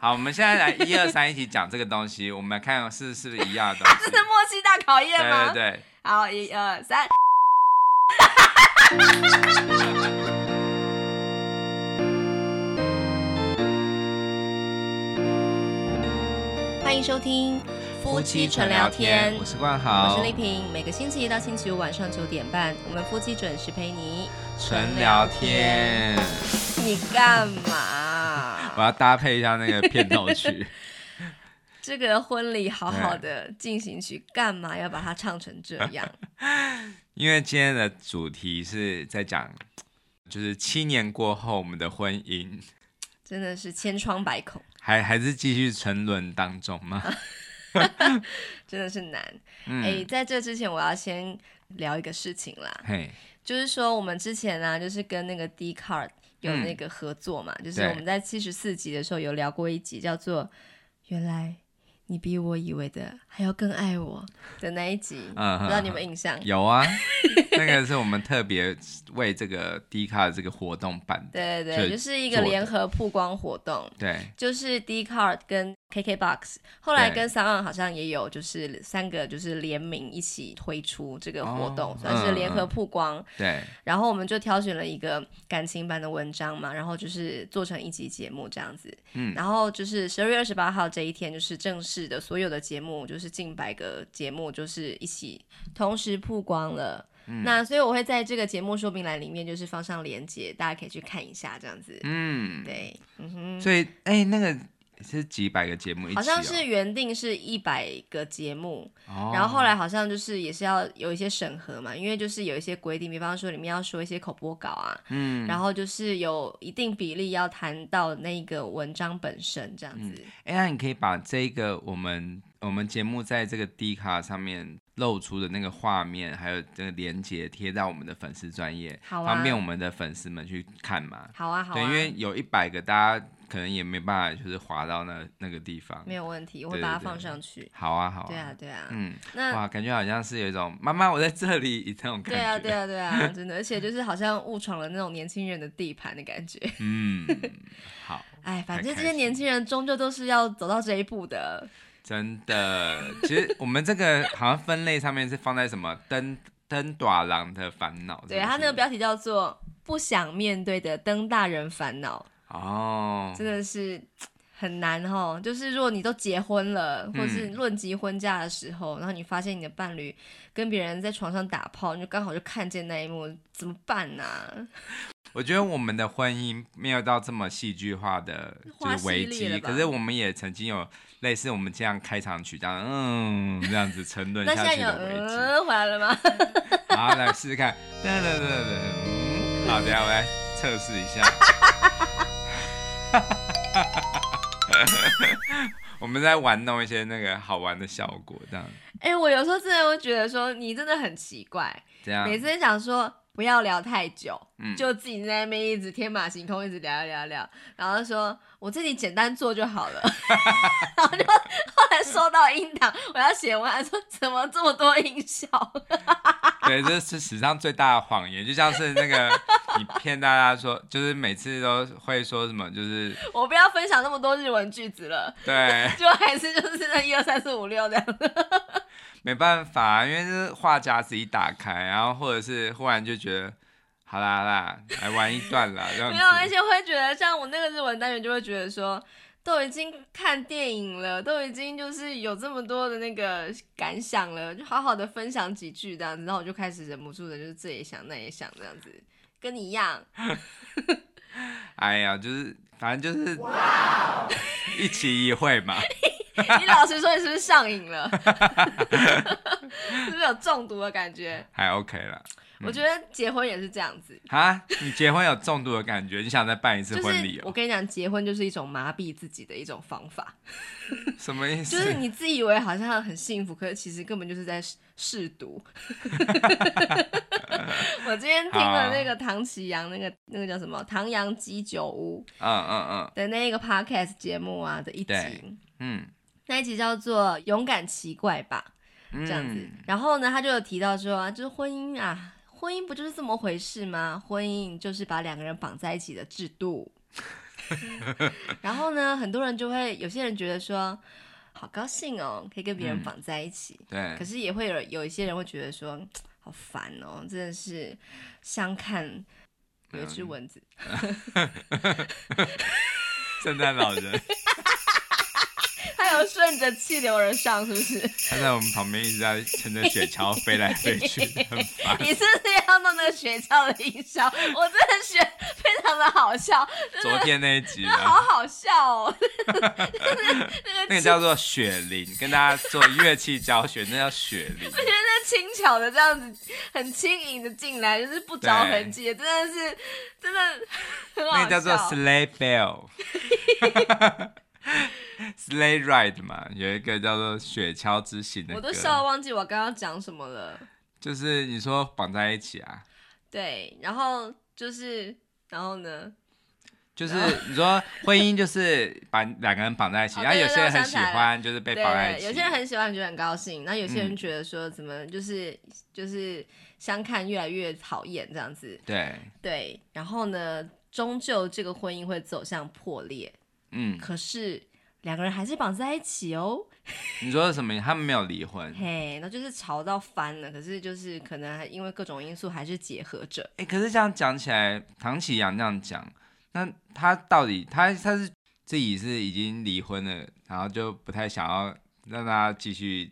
好，我们现在来一二三一起讲这个东西，我们来看是是不是一样的东西。这是默契大考验吗？对对对。好，一二三。欢迎收听夫妻纯聊天，我是冠豪，我是丽萍。每个星期一到星期五晚上九点半，我们夫妻准时陪你纯聊天。你干嘛？我要搭配一下那个片头曲。这个婚礼好好的进行曲，干嘛要把它唱成这样？因为今天的主题是在讲，就是七年过后我们的婚姻。真的是千疮百孔，还还是继续沉沦当中吗？真的是难。哎、嗯欸，在这之前，我要先聊一个事情啦。嘿，就是说我们之前呢、啊，就是跟那个 Dcard 有那个合作嘛，嗯、就是我们在七十四集的时候有聊过一集，叫做《原来》。你比我以为的还要更爱我的那一集，嗯，不知道你有没有印象？有啊，那个是我们特别为这个 Dcard 这个活动办的，对对对，就是一个联合曝光活动，对，就是 Dcard 跟 KKBOX，后来跟 SoundOn 好像也有，就是三个就是联名一起推出这个活动，哦、算是联合曝光，对、嗯。然后我们就挑选了一个感情版的文章嘛，然后就是做成一集节目这样子，嗯，然后就是十二月二十八号这一天就是正式。的所有的节目就是近百个节目，就是一起同时曝光了。嗯、那所以我会在这个节目说明栏里面就是放上链接，大家可以去看一下，这样子。嗯，对，嗯哼。所以，哎、欸，那个。是几百个节目一起、哦，好像是原定是一百个节目，哦、然后后来好像就是也是要有一些审核嘛，因为就是有一些规定，比方说里面要说一些口播稿啊，嗯，然后就是有一定比例要谈到那个文章本身这样子。哎、嗯，那你可以把这个我们我们节目在这个 Dcard 上面露出的那个画面，还有这个连接贴到我们的粉丝专业，好啊、方便我们的粉丝们去看嘛。好啊，好啊，对，因为有一百个大家。可能也没办法，就是滑到那那个地方。没有问题，我会把它放上去。好啊，好啊。对啊，对啊。嗯，那哇，感觉好像是有一种妈妈我在这里这种感觉。对啊，对啊，对啊，真的，而且就是好像误闯了那种年轻人的地盘的感觉。嗯，好。哎，反正这些年轻人终究都是要走到这一步的。真的，其实我们这个好像分类上面是放在什么“灯灯短郎的烦恼”？对，它那个标题叫做“不想面对的灯大人烦恼”。哦，真的是 很难哦。就是如果你都结婚了，或是论及婚嫁的时候，嗯、然后你发现你的伴侣跟别人在床上打炮，你就刚好就看见那一幕，怎么办呢、啊？我觉得我们的婚姻没有到这么戏剧化的就是危机，可是我们也曾经有类似我们这样开场曲这样，嗯，这样子沉沦下去的危机。嗯，回来了吗？好，来试试看。噔噔噔噔，嗯，好，等下我来测试一下。我们在玩弄一些那个好玩的效果，这样。哎、欸，我有时候真的会觉得说，你真的很奇怪。这样。每次想说不要聊太久，嗯、就自己在那边一直天马行空，一直聊聊聊，然后说我自己简单做就好了。然后就后来收到音档，我要写完，说怎么这么多音效？对，这是史上最大的谎言，就像是那个你骗大家说，就是每次都会说什么，就是我不要分享那么多日文句子了，对，就还是就是那一二三四五六这样子。没办法，因为是话匣子一打开，然后或者是忽然就觉得，好啦好啦，来玩一段啦。没有，而且会觉得像我那个日文单元就会觉得说。都已经看电影了，都已经就是有这么多的那个感想了，就好好的分享几句这样子，然后我就开始忍不住的，就是这也想那也想这样子，跟你一样。哎呀，就是反正就是，一期一会嘛。你老实说，你是不是上瘾了？是不是有中毒的感觉？还 OK 了。我觉得结婚也是这样子啊！你结婚有重度的感觉，你想再办一次婚礼哦？我跟你讲，结婚就是一种麻痹自己的一种方法。什么意思？就是你自以为好像很幸福，可是其实根本就是在试毒。我今天听了那个唐启阳那个那个叫什么唐阳鸡酒屋，嗯嗯嗯的那个 podcast 节目啊的一集，嗯，那一集叫做《勇敢奇怪吧》这样子。然后呢，他就有提到说，就是婚姻啊。婚姻不就是这么回事吗？婚姻就是把两个人绑在一起的制度。然后呢，很多人就会，有些人觉得说，好高兴哦，可以跟别人绑在一起。嗯、对。可是也会有有一些人会觉得说，好烦哦，真的是相看有一只蚊子。圣诞老人。要顺着气流而上，是不是？他在我们旁边一直在乘着雪橇飞来飞去，很烦。你是不是要弄那个雪橇的音效？我真的觉得非常的好笑。昨天那一集，好好笑哦。那个叫做雪铃，跟大家做乐器教学，那叫雪铃。我觉得那轻巧的这样子，很轻盈的进来，就是不着痕迹，真的是真的很好笑。那个叫做 sleigh bell。Sleigh Ride 嘛，有一个叫做雪橇之行的。我都笑忘记我刚刚讲什么了。就是你说绑在一起啊？对，然后就是，然后呢？就是你说婚姻就是把两个人绑在一起，然后有些人很喜欢，就是被绑在一起。有些人很喜欢，觉得很高兴。那有些人觉得说，怎么就是、嗯、就是相看越来越讨厌这样子。对对，然后呢，终究这个婚姻会走向破裂。嗯，可是。两个人还是绑在一起哦。你说什么？他们没有离婚。嘿，那就是吵到翻了。可是就是可能还因为各种因素还是结合着。哎、欸，可是这样讲起来，唐启阳这样讲，那他到底他他是自己是已经离婚了，然后就不太想要让他继续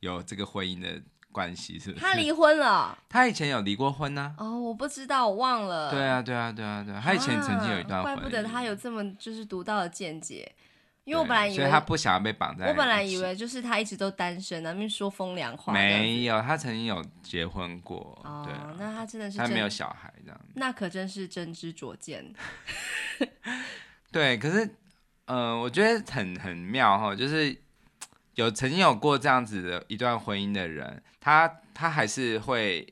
有这个婚姻的关系，是不是？他离婚了。他以前有离过婚呢、啊。哦，我不知道，我忘了。对啊，对啊，对啊，对啊。他以前曾经有一段。怪不得他有这么就是独到的见解。因为我本来以为，他不想要被绑在。我本来以为就是他一直都单身，那边说风凉话。没有，他曾经有结婚过。哦，对啊，那他真的是他没有小孩这样。那可真是真知灼见。对，可是，呃，我觉得很很妙哈，就是有曾经有过这样子的一段婚姻的人，他他还是会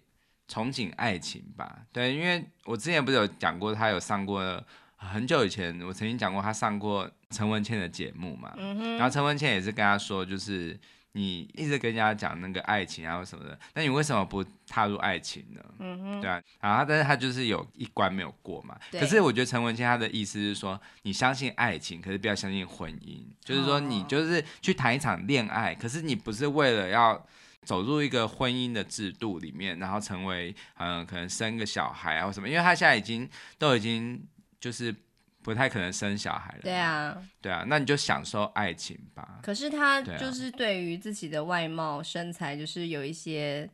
憧憬爱情吧？对，因为我之前不是有讲过，他有上过。很久以前，我曾经讲过，他上过陈文茜的节目嘛，嗯、然后陈文茜也是跟他说，就是你一直跟人家讲那个爱情啊什么的，那你为什么不踏入爱情呢？对啊，然后但是他就是有一关没有过嘛。可是我觉得陈文茜他的意思是说，你相信爱情，可是不要相信婚姻，就是说你就是去谈一场恋爱，可是你不是为了要走入一个婚姻的制度里面，然后成为嗯、呃、可能生个小孩啊或什么，因为他现在已经都已经。就是不太可能生小孩了。对啊，对啊，那你就享受爱情吧。可是他就是对于自己的外貌、身材，就是有一些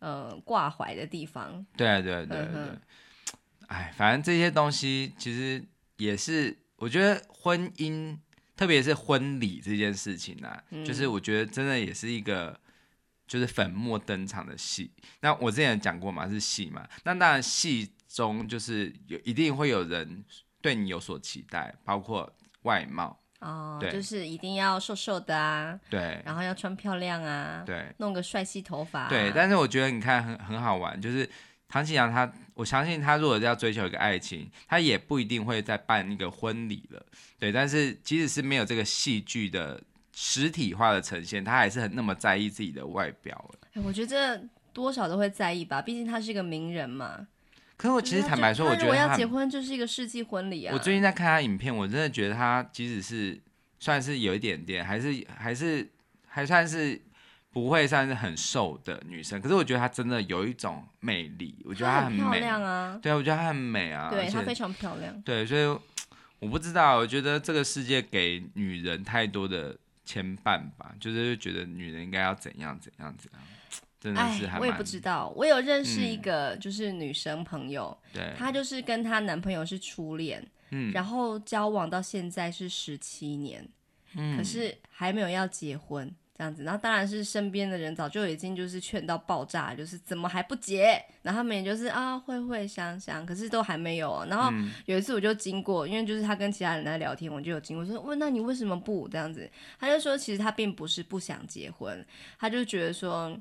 呃挂怀的地方。对啊，对啊，对啊，对。哎，反正这些东西其实也是，我觉得婚姻，特别是婚礼这件事情啊，嗯、就是我觉得真的也是一个就是粉墨登场的戏。那我之前讲过嘛，是戏嘛。那当然戏。中就是有一定会有人对你有所期待，包括外貌哦，就是一定要瘦瘦的啊，对，然后要穿漂亮啊，对，弄个帅气头发、啊，对。但是我觉得你看很很好玩，就是唐启阳他，我相信他如果要追求一个爱情，他也不一定会再办一个婚礼了，对。但是即使是没有这个戏剧的实体化的呈现，他还是很那么在意自己的外表。哎，我觉得多少都会在意吧，毕竟他是一个名人嘛。可是我其实坦白说，我觉得他要结婚就是一个世纪婚礼啊。我最近在看他影片，我真的觉得他即使是算是有一点点，还是还是还算是不会算是很瘦的女生。可是我觉得她真的有一种魅力，我觉得她很美，很漂亮啊。对啊，我觉得她很美啊。对，她非常漂亮。对，所以我不知道，我觉得这个世界给女人太多的牵绊吧，就是觉得女人应该要怎样怎样怎样。哎，我也不知道。我有认识一个就是女生朋友，她就是跟她男朋友是初恋，嗯，然后交往到现在是十七年，嗯，可是还没有要结婚这样子。然后当然是身边的人早就已经就是劝到爆炸，就是怎么还不结？然后他们也就是啊会会想想，可是都还没有。然后有一次我就经过，因为就是他跟其他人在聊天，我就有经过说问那你为什么不这样子？他就说其实他并不是不想结婚，他就觉得说。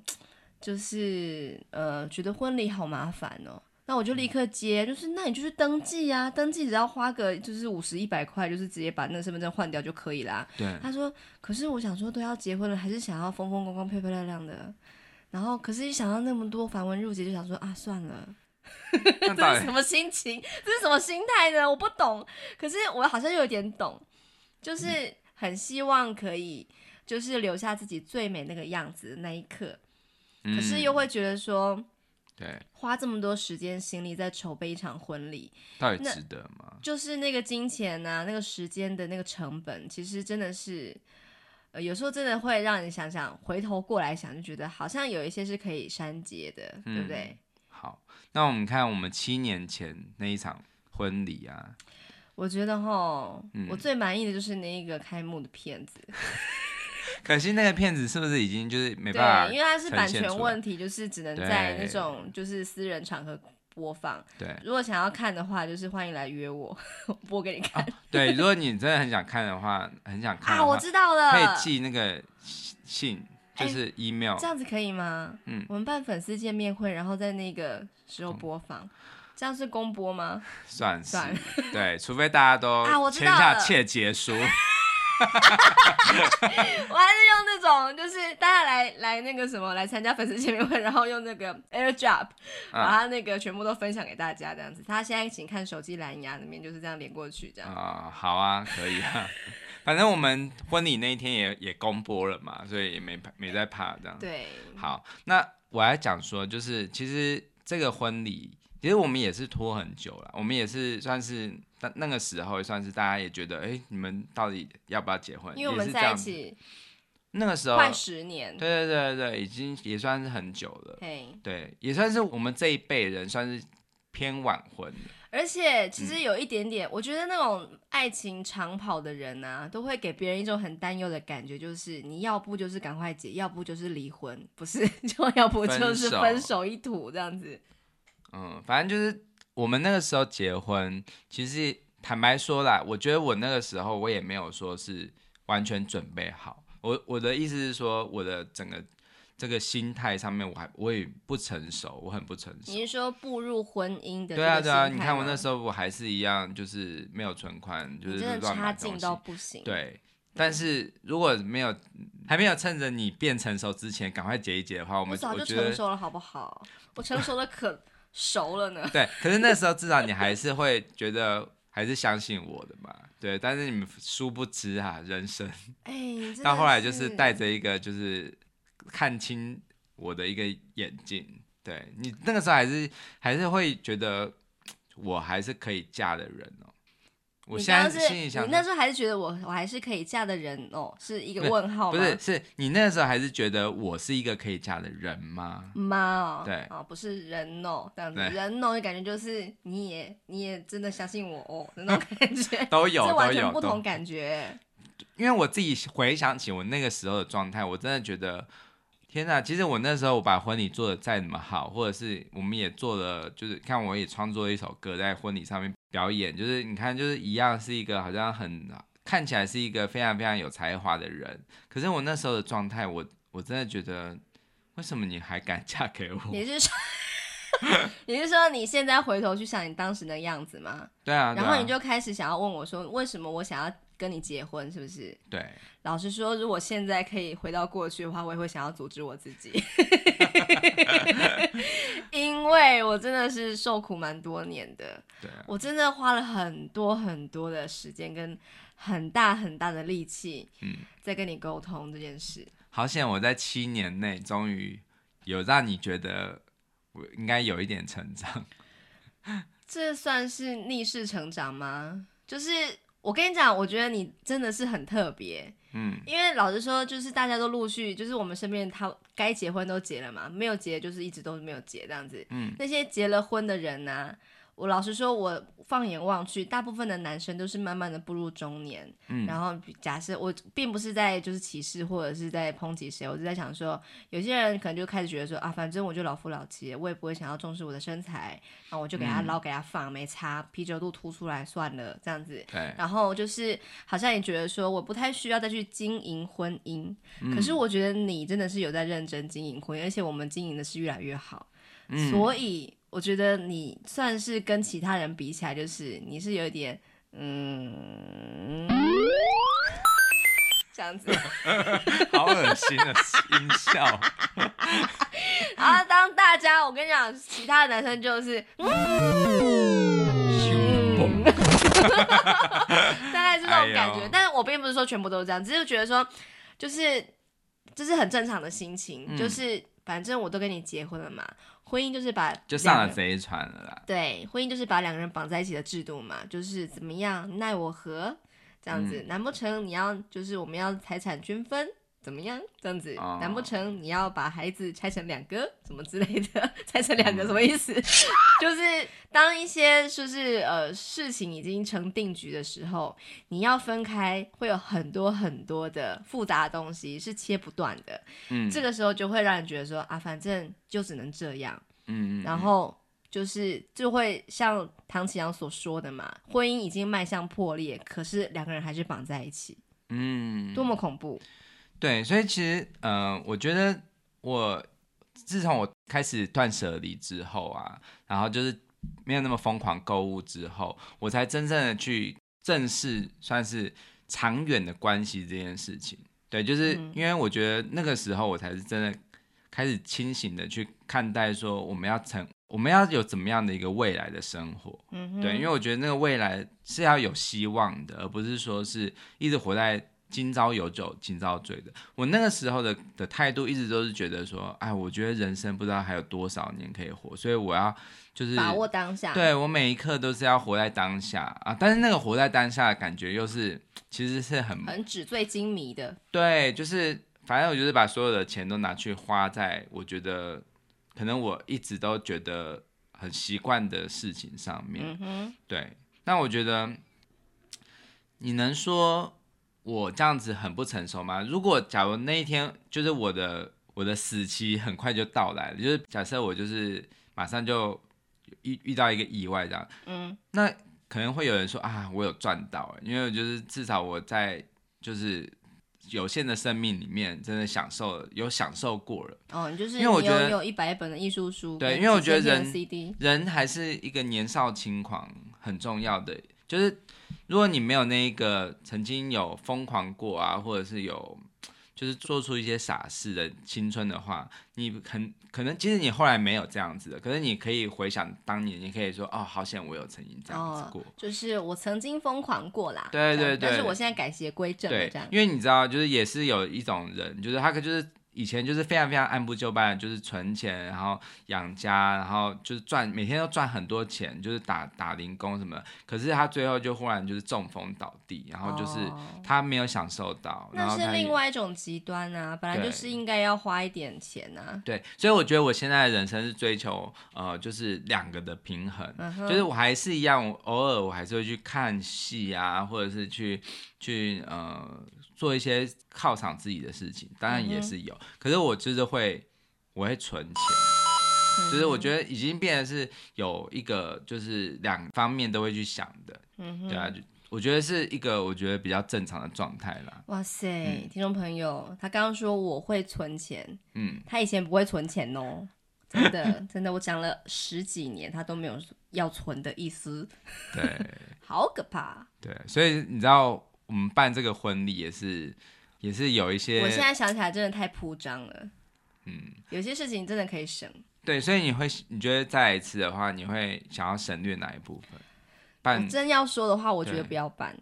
就是呃，觉得婚礼好麻烦哦，那我就立刻接，就是那你就去登记啊，登记只要花个就是五十一百块，就是直接把那个身份证换掉就可以啦。对，他说，可是我想说都要结婚了，还是想要风风光光、漂漂亮亮的，然后可是一想到那么多繁文缛节，就想说啊，算了。这是什么心情？这是什么心态呢？我不懂。可是我好像又有点懂，就是很希望可以，就是留下自己最美那个样子的那一刻。可是又会觉得说，对，花这么多时间心力在筹备一场婚礼，到底值得吗？就是那个金钱啊，那个时间的那个成本，其实真的是。呃，有时候真的会让人想想，回头过来想，就觉得好像有一些是可以删节的，嗯，对不对？好，那我们看我们七年前那一场婚礼啊，我觉得哈，嗯，我最满意的就是那一个开幕的片子。可惜那个片子是不是已经就是没办法？对，因为它是版权问题，就是只能在那种就是私人场合。播放对，如果想要看的话，就是欢迎来约我，我播给你看。哦、对，如果你真的很想看的话，很想看啊，我知道了，可以寄那个信，就是 email，这样子可以吗？嗯，我们办粉丝见面会，然后在那个时候播放，嗯、这样是公播吗？算是，算对，除非大家都签下切结书。我还是用那种，就是大家来来那个什么来参加粉丝见面会，然后用那个 AirDrop 把它那个全部都分享给大家，这样子。他现在请看手机蓝牙里面就是这样连过去，这样。啊，好啊，可以啊。反正我们婚礼那一天也也公播了嘛，所以也没没在怕这样。对。好，那我还讲说，就是其实这个婚礼。其实我们也是拖很久了，我们也是算是那那个时候也算是大家也觉得，哎，你们到底要不要结婚？因为我们在一起那个时候快十年，对对对对，已经也算是很久了。对，也算是我们这一辈人算是偏晚婚。而且其实有一点点，嗯，我觉得那种爱情长跑的人啊，都会给别人一种很担忧的感觉，就是你要不就是赶快结，要不就是离婚，不是 就要不就是分手一途这样子。嗯，反正就是我们那个时候结婚，其实坦白说啦，我觉得我那个时候我也没有说是完全准备好。我我的意思是说，我的整个这个心态上面，我还我也不成熟，我很不成熟。你是说步入婚姻的？对啊对啊，你看我那时候我还是一样，就是没有存款，就是真的差劲到不行。对，但是如果没有还没有趁着你变成熟之前，赶快结一结的话，我们早就成熟了，好不好？我成熟的可。熟了呢，对，可是那时候至少你还是会觉得还是相信我的嘛，对，但是你们殊不知啊，人生，哎，到后来就是带着一个就是看清我的一个眼镜，对，你那个时候还是还是会觉得我还是可以嫁的人哦。我现在心里想，你那时候还是觉得我我还是可以嫁的人哦，是一个问号吗？不是，是你那个时候还是觉得我是一个可以嫁的人吗？妈哦，对哦，不是人哦，这样子人哦，就感觉就是你也你也真的相信我哦，那种 感觉都有，这完全不同感觉。因为我自己回想起我那个时候的状态，我真的觉得。天呐，其实我那时候我把婚礼做的再怎么好，或者是我们也做了，就是看我也创作了一首歌在婚礼上面表演，就是你看就是一样是一个好像很看起来是一个非常非常有才华的人，可是我那时候的状态，我我真的觉得，为什么你还敢 嫁给我？你是说，你是说你现在回头去想你当时的样子吗？对啊，然后你就开始想要问我说，为什么我想要？跟你结婚是不是？对，老实说，如果现在可以回到过去的话，我也会想要阻止我自己，因为我真的是受苦蛮多年的。对啊，我真的花了很多很多的时间跟很大很大的力气，嗯，在跟你沟通这件事。好险，我在七年内终于有让你觉得我应该有一点成长。这算是逆势成长吗？就是。我跟你讲，我觉得你真的是很特别，嗯，因为老实说，就是大家都陆续，就是我们身边他该结婚都结了嘛，没有结就是一直都没有结这样子，嗯，那些结了婚的人呢、啊？我老实说，我放眼望去，大部分的男生都是慢慢的步入中年。嗯，然后假设我并不是在就是歧视或者是在抨击谁，我是在想说，有些人可能就开始觉得说啊，反正我就老夫老妻，我也不会想要重视我的身材，然后我就给他捞、嗯、给他放，没差，啤酒肚凸出来算了这样子。对。然后就是好像也觉得说，我不太需要再去经营婚姻、嗯。可是我觉得你真的是有在认真经营婚姻，而且我们经营的是越来越好。嗯。所以。我觉得你算是跟其他人比起来，就是你是有一点，嗯，这样子，好恶心的音效，然后当大家，我跟你讲，其他的男生就是，嗯，大概是这种感觉。哎、但是我并不是说全部都是这样，只是觉得说，就是这、就是很正常的心情，嗯、就是反正我都跟你结婚了嘛，婚姻就是把就上了贼船了啦。对，婚姻就是把两个人绑在一起的制度嘛，就是怎么样奈我何这样子，嗯、难不成你要就是我们要财产均分？怎么样？这样子，难不成你要把孩子拆成两个，什么之类的？拆成两个什么意思？就是当一些就是呃事情已经成定局的时候，你要分开，会有很多很多的复杂的东西是切不断的。嗯，这个时候就会让人觉得说啊，反正就只能这样。嗯，然后就是就会像唐启阳所说的嘛，婚姻已经迈向破裂，可是两个人还是绑在一起。嗯，多么恐怖！对，所以其实，嗯、呃，我觉得我自从我开始断舍离之后啊，然后就是没有那么疯狂购物之后，我才真正的去正视算是长远的关系这件事情。对，就是因为我觉得那个时候我才是真的开始清醒的去看待说我们要成，我们要有怎么样的一个未来的生活。嗯哼，对，因为我觉得那个未来是要有希望的，而不是说是一直活在。今朝有酒今朝醉的，我那个时候的的态度一直都是觉得说，哎，我觉得人生不知道还有多少年可以活，所以我要就是把握当下。对，我每一刻都是要活在当下啊，但是那个活在当下的感觉又是其实是很很纸醉金迷的。对，就是反正我就是把所有的钱都拿去花在我觉得可能我一直都觉得很习惯的事情上面。嗯哼，对。那我觉得你能说。我这样子很不成熟吗？如果假如那一天就是我的我的死期很快就到来了，就是假设我就是马上就遇遇到一个意外这样，嗯，那可能会有人说啊，我有赚到，因为就是至少我在就是有限的生命里面真的享受有享受过了。哦，就是因为我觉得有一百本的艺术书，对，因为我觉得人人还是一个年少轻狂很重要的，就是。如果你没有那一个曾经有疯狂过啊，或者是有就是做出一些傻事的青春的话，你很可能其实你后来没有这样子的，可是你可以回想当年，你可以说哦，好险我有曾经这样子过，哦、就是我曾经疯狂过啦，对对对，但是我现在改邪归正了这样，对，因为你知道，就是也是有一种人，就是他可就是。以前就是非常非常按部就班的，就是存钱，然后养家，然后就是赚，每天都赚很多钱，就是打打零工什么。可是他最后就忽然就是中风倒地，然后就是他没有享受到。那是另外一种极端啊，本来就是应该要花一点钱啊。对，所以我觉得我现在的人生是追求呃，就是两个的平衡，嗯、就是我还是一样，偶尔我还是会去看戏啊，或者是去去呃。做一些犒赏自己的事情，当然也是有。嗯、可是我就是会，我会存钱，嗯、就是我觉得已经变得是有一个，就是两方面都会去想的。嗯哼，对啊，我觉得是一个我觉得比较正常的状态啦。哇塞，嗯、听众朋友，他刚刚说我会存钱，嗯，他以前不会存钱哦，真的真的，我讲了十几年，他都没有要存的意思。对，好可怕。对，所以你知道。我们办这个婚礼也是，也是有一些。我现在想起来真的太铺张了。嗯，有些事情真的可以省。对，所以你会，你觉得再一次的话，你会想要省略哪一部分？办真要说的话，我觉得不要办。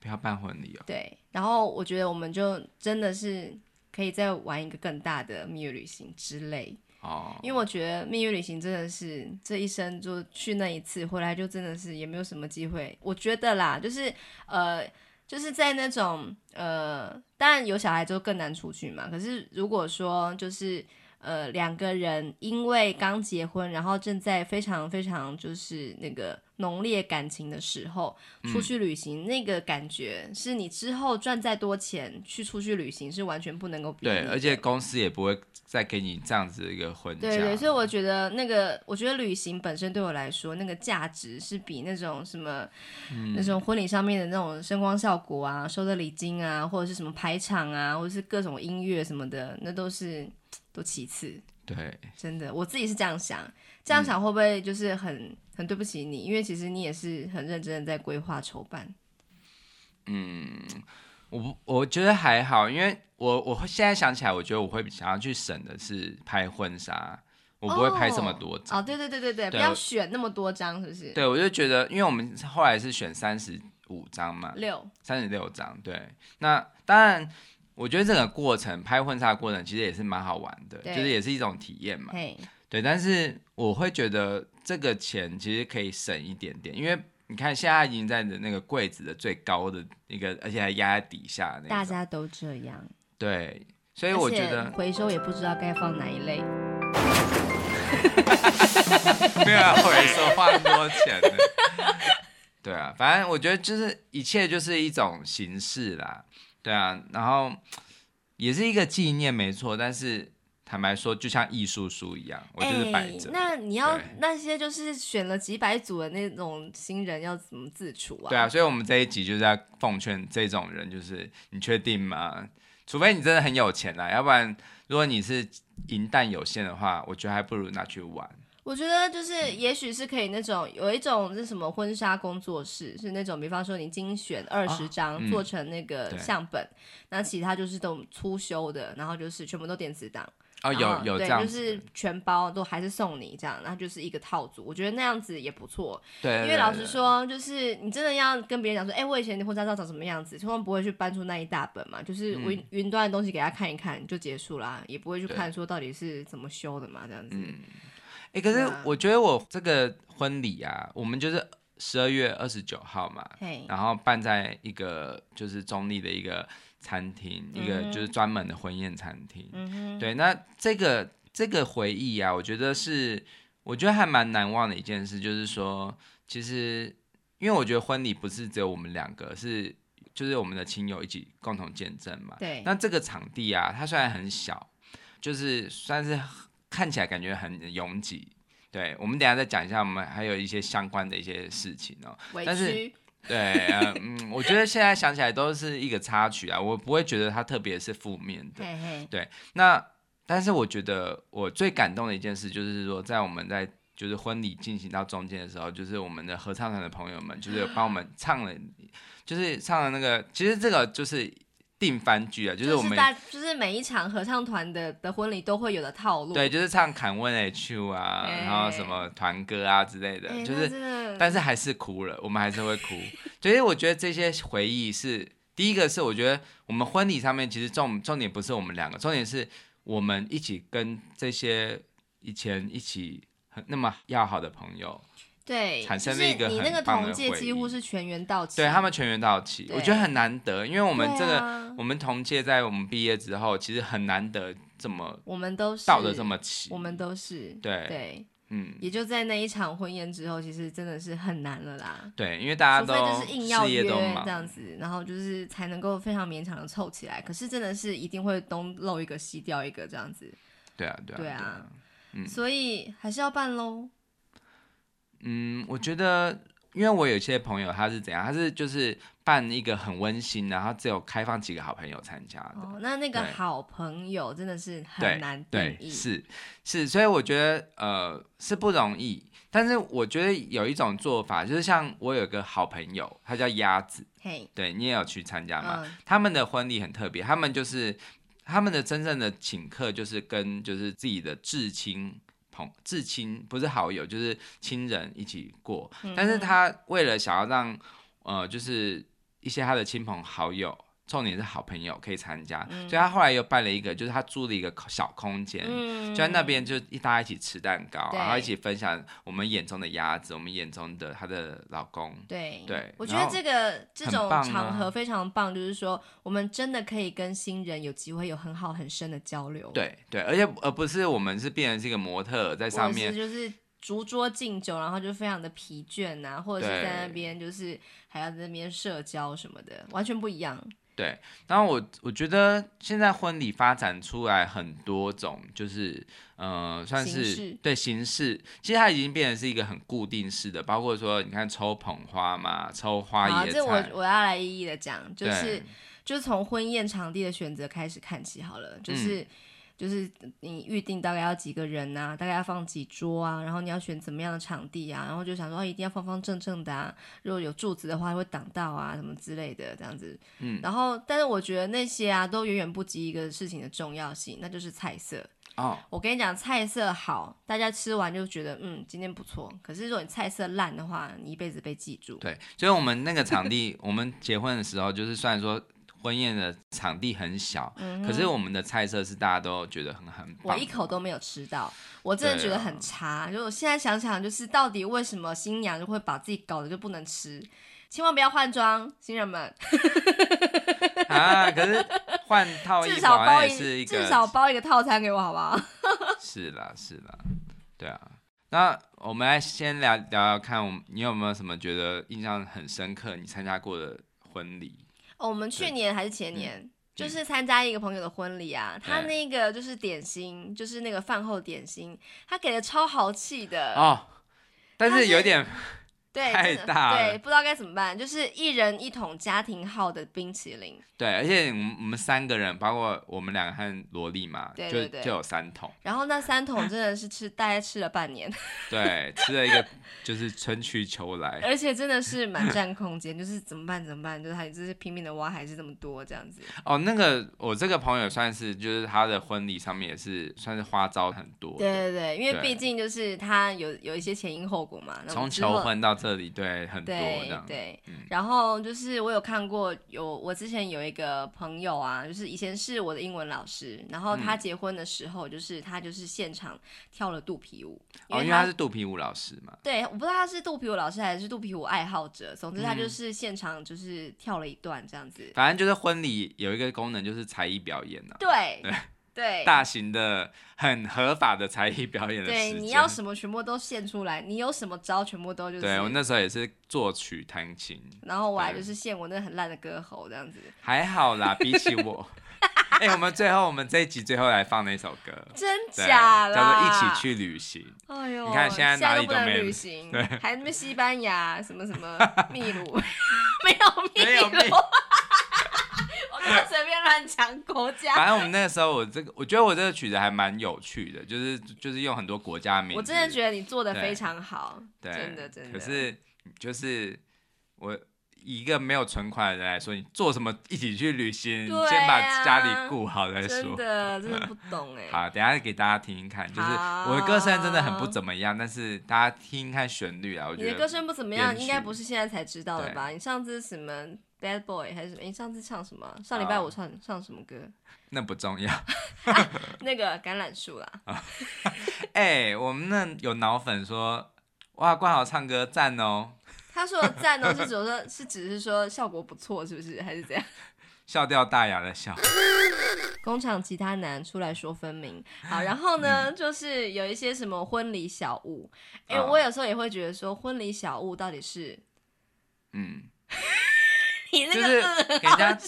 不要办婚礼哦。对，然后我觉得我们就真的是可以再玩一个更大的蜜月旅行之类。哦。因为我觉得蜜月旅行真的是这一生就去那一次，回来就真的是也没有什么机会。我觉得啦，就是呃。就是在那种呃，当然有小孩就更难出去嘛。可是如果说就是呃两个人因为刚结婚，然后正在非常非常就是那个。浓烈感情的时候出去旅行，嗯、那个感觉是你之后赚再多钱去出去旅行是完全不能够比。对，而且公司也不会再给你这样子的一个婚假。对对，所以我觉得那个，我觉得旅行本身对我来说，那个价值是比那种什么，嗯、那种婚礼上面的那种声光效果啊、收的礼金啊，或者是什么排场啊，或者是各种音乐什么的，那都是都其次。对，真的，我自己是这样想，这样想会不会就是很、嗯、很对不起你？因为其实你也是很认真的在规划筹办。嗯，我不，我觉得还好，因为我我现在想起来，我觉得我会想要去省的是拍婚纱，我不会拍这么多张。哦，对对对对对，不要选那么多张，是不是？对，我就觉得，因为我们后来是选三十五张嘛，六三十六张，对。那当然，我觉得这个过程拍婚纱的过程其实也是蛮好玩的，就是也是一种体验嘛。对，但是我会觉得这个钱其实可以省一点点，因为。你看，现在已经在的那个柜子的最高的一个，而且还压在底下那。大家都这样。对，所以我觉得回收也不知道该放哪一类。没有啊，回收花那么多钱呢。对啊，反正我觉得就是一切就是一种形式啦。对啊，然后也是一个纪念，没错，但是。坦白说，就像艺术书一样，我就是摆着。那你要那些就是选了几百组的那种新人，要怎么自处啊？对啊，所以我们这一集就是在奉劝这种人，就是你确定吗？除非你真的很有钱啦，要不然如果你是银弹有限的话，我觉得还不如拿去玩。我觉得就是，也许是可以那种有一种是什么婚纱工作室，是那种比方说你精选二十张做成那个相本，那其他就是都粗修的，然后就是全部都电子档。哦，有有这样，就是全包都还是送你这样，然后就是一个套组，我觉得那样子也不错。对，因为老实说，就是你真的要跟别人讲说，哎、欸，我以前的婚纱照长什么样子，千万不会去搬出那一大本嘛，就是云云、嗯、端的东西给他看一看就结束啦，也不会去看说到底是怎么修的嘛，这样子。嗯。哎、欸，可是我觉得我这个婚礼啊，我们就是十二月二十九号嘛，然后办在一个就是中立的一个。餐厅一个就是专门的婚宴餐厅，嗯、对，那这个这个回忆啊，我觉得是我觉得还蛮难忘的一件事，就是说，其实因为我觉得婚礼不是只有我们两个，是就是我们的亲友一起共同见证嘛。对。那这个场地啊，它虽然很小，就是算是看起来感觉很拥挤。对，我们等下再讲一下，我们还有一些相关的一些事情哦。但是。对，嗯，我觉得现在想起来都是一个插曲啊，我不会觉得它特别是负面的。嘿嘿对，那但是我觉得我最感动的一件事就是说，在我们在就是婚礼进行到中间的时候，就是我们的合唱团的朋友们就是帮我们唱了，就是唱了那个，其实这个就是。定番剧啊，就是我们就是，就是每一场合唱团的的婚礼都会有的套路。对，就是唱《We Let You》啊，欸、然后什么团歌啊之类的，欸、就是，但是还是哭了，我们还是会哭。所以我觉得这些回忆是第一个，是我觉得我们婚礼上面其实重重点不是我们两个，重点是我们一起跟这些以前一起很那么要好的朋友。对，产生了一个。你那个同届几乎是全员到齐，对他们全员到齐，我觉得很难得，因为我们这个、啊、我们同届在我们毕业之后，其实很难得这么我们都是到的这么齐，我们都是对对，嗯，也就在那一场婚宴之后，其实真的是很难了啦。对，因为大家都就是硬要约这样子，然后就是才能够非常勉强的凑起来。可是真的是一定会东漏一个西掉一个这样子。对啊，对啊，对啊，嗯，所以还是要办喽。嗯，我觉得，因为我有些朋友他是怎样，他是就是办一个很温馨，然后只有开放几个好朋友参加的。哦，那那个好朋友真的是很难定义。对，是是，所以我觉得呃是不容易。但是我觉得有一种做法，就是像我有个好朋友，他叫鸭子，嘿，对你也有去参加吗？嗯，他们的婚礼很特别，他们就是他们的真正的请客就是跟就是自己的至亲。至亲不是好友，就是亲人一起过，嗯、但是他为了想要让，呃，就是一些他的亲朋好友。重点是好朋友可以参加，嗯、所以他后来又办了一个，就是他租了一个小空间，嗯、就在那边就一大家一起吃蛋糕，然后一起分享我们眼中的鸭子，我们眼中的她的老公。对对，对我觉得这个这种场合非常棒，就是说我们真的可以跟新人有机会有很好很深的交流。对对，而且而不是我们是变成是一个模特在上面，就是逐桌敬酒，然后就非常的疲倦啊，或者是在那边就是还要在那边社交什么的，完全不一样。对，然后我我觉得现在婚礼发展出来很多种，就是呃，算是形对形式，其实它已经变成是一个很固定式的，包括说你看抽捧花嘛，抽花椰菜。这我我要来一一的讲，就是就是从婚宴场地的选择开始看起好了，就是。嗯就是你预定大概要几个人啊，大概要放几桌啊，然后你要选怎么样的场地啊，然后就想说一定要方方正正的啊，如果有柱子的话会挡到啊，什么之类的这样子。嗯，然后但是我觉得那些啊都远远不及一个事情的重要性，那就是菜色。哦，我跟你讲，菜色好，大家吃完就觉得嗯今天不错。可是如果你菜色烂的话，你一辈子被记住。对，所以我们那个场地，我们结婚的时候就是虽然说。婚宴的场地很小，嗯、可是我们的菜色是大家都觉得很很棒。我一口都没有吃到，我真的觉得很差。就我现在想想，就是到底为什么新娘就会把自己搞得就不能吃？千万不要换装，新人们。啊！可是换套 衣服也是一个，至少包一个套餐给我好不好？是啦，是啦，对啊。那我们来先聊聊聊看，我们你有没有什么觉得印象很深刻？你参加过的婚礼？哦，我们去年还是前年，嗯、就是参加一个朋友的婚礼啊，嗯、他那个就是点心，就是那个饭后点心，他给的超豪气的哦，但是有点。对，太大了，对，不知道该怎么办，就是一人一桶家庭号的冰淇淋。对，而且我们我们三个人，包括我们两个和萝莉嘛，对对对，就就有三桶。然后那三桶真的是吃，大概吃了半年。对，吃了一个就是春去秋来，而且真的是蛮占空间，就是怎么办怎么办，就是还就是拼命的挖，还是这么多这样子。哦，那个我这个朋友算是就是他的婚礼上面也是算是花招很多。对对对，因为毕竟就是他有有一些前因后果嘛，从求婚到这里，对，很多对对，嗯、然后就是我有看过有我之前有一个朋友啊，就是以前是我的英文老师，然后他结婚的时候，就是他就是现场跳了肚皮舞，因为他、哦、因为他是肚皮舞老师嘛。对，我不知道他是肚皮舞老师还是肚皮舞爱好者，总之他就是现场就是跳了一段这样子。嗯、反正就是婚礼有一个功能就是才艺表演呢、啊。对。对对，大型的、很合法的才艺表演的。对，你要什么全部都献出来，你有什么招全部都就是。对，我那时候也是作曲弹琴，然后我还就是献我那很烂的歌喉这样子。还好啦，比起我。哎、欸，我们最后我们这一集最后来放那首歌，真假啦？叫做一起去旅行。哎呦，你看现在哪里都没旅行，对，还什么西班牙什么什么秘鲁，没有秘鲁。随便乱讲国家，反正我们那个时候，我这个我觉得我这个曲子还蛮有趣的，就是就是用很多国家名字。我真的觉得你做的非常好，对真的真的。可是就是我以一个没有存款的人来说，你做什么一起去旅行，啊、先把家里顾好再说。真的真的不懂哎。好，等下给大家听听看，就是我的歌声真的很不怎么样，但是大家听听看旋律啊，我觉得你的歌声不怎么样，应该不是现在才知道的吧？你上次什么？Bad Boy 还是什么？你上次唱什么？上礼拜我唱、oh, 唱什么歌？那不重要。啊、那个橄榄树啦。哎、欸，我们那有脑粉说，哇，冠豪唱歌赞哦。他说的赞哦，是指说，是只是说效果不错，是不是？还是怎样？笑掉大牙的笑。工厂吉他男出来说分明。好，然后呢，嗯、就是有一些什么婚礼小物。哎、欸，oh. 我有时候也会觉得说，婚礼小物到底是，嗯。你那个就是给人家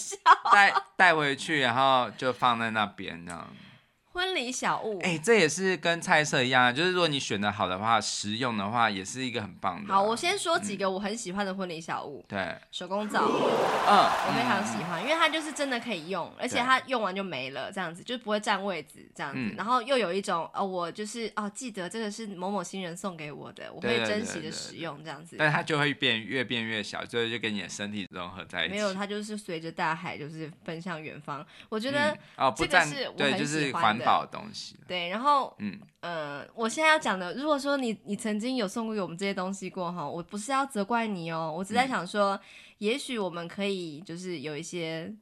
带带回去，然后就放在那边这样。婚礼小物，哎、欸，这也是跟菜色一样，就是如果你选的好的话，实用的话，也是一个很棒的、啊。好，我先说几个我很喜欢的婚礼小物。对、嗯，手工皂，嗯，我非常喜欢，嗯、因为它就是真的可以用，而且它用完就没了，这样子就不会占位置，这样子，嗯、然后又有一种哦，我就是哦，记得这个是某某新人送给我的，我会珍惜的使用，这样子。但它就会变越变越小，最后就跟你的身体融合在一起。没有，它就是随着大海，就是奔向远方。我觉得哦，这个是我很喜欢的，对，就是环保的东西。对，然后嗯呃，我现在要讲的，如果说你你曾经有送过给我们这些东西过哈，我不是要责怪你哦，我只在想说，嗯、也许我们可以就是有一些，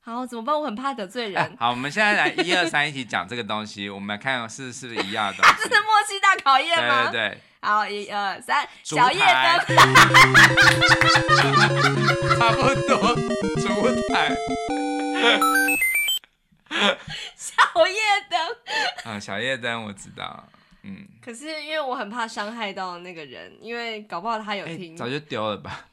好怎么办？我很怕得罪人。啊、好，我们现在来一二三一起讲这个东西，我们来看是是不是一样的东西。这 是默契大考验吗？对对对。好，一二三，小夜灯。差不多，烛台。小夜灯，啊，小夜灯我知道，嗯。可是因为我很怕伤害到那个人，因为搞不好他有听，欸、早就丢了吧。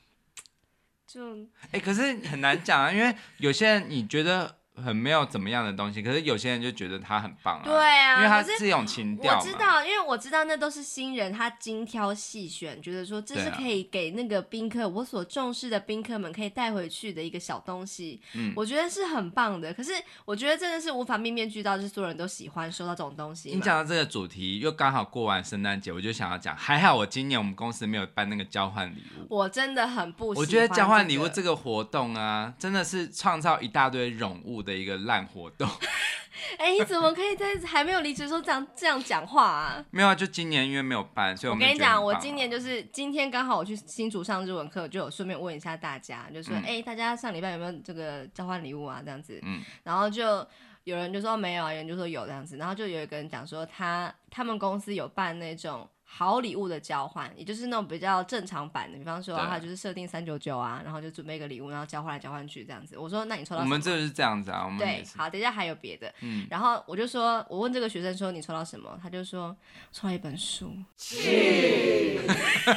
就，哎、欸，可是很难讲啊，因为有些人你觉得很没有怎么样的东西，可是有些人就觉得他很棒啊。对啊，因为他是一种情调。我知道，因为我知道那都是新人，他精挑细选，觉得说这是可以给那个宾客，啊、我所重视的宾客们可以带回去的一个小东西。嗯，我觉得是很棒的。可是我觉得真的是无法面面俱到，就是所有人都喜欢收到这种东西。你讲到这个主题，又刚好过完圣诞节，我就想要讲，还好我今年我们公司没有办那个交换礼物。我真的很不。我觉得交换礼物这个活动啊，真的是创造一大堆冗物的一个烂活动。哎、欸，你怎么可以在还没有离职的时候这样这样讲话啊？没有啊，就今年因为没有办，所以我，我跟你讲，我今年就是今天刚好我去新竹上日文课，就有顺便问一下大家，就说哎、嗯欸，大家上礼拜有没有这个交换礼物啊？这样子，嗯，然后就有人就说没有啊，有人就说有这样子，然后就有一个人讲说他他们公司有办那种。好礼物的交换，也就是那种比较正常版的，比方说他就是设定三九九啊，然后就准备一个礼物，然后交换来交换去这样子。我说那你抽到什么？我们这是这样子啊，我们对，好，等一下还有别的。嗯，然后我就说，我问这个学生说你抽到什么，他就说抽到一本书。气，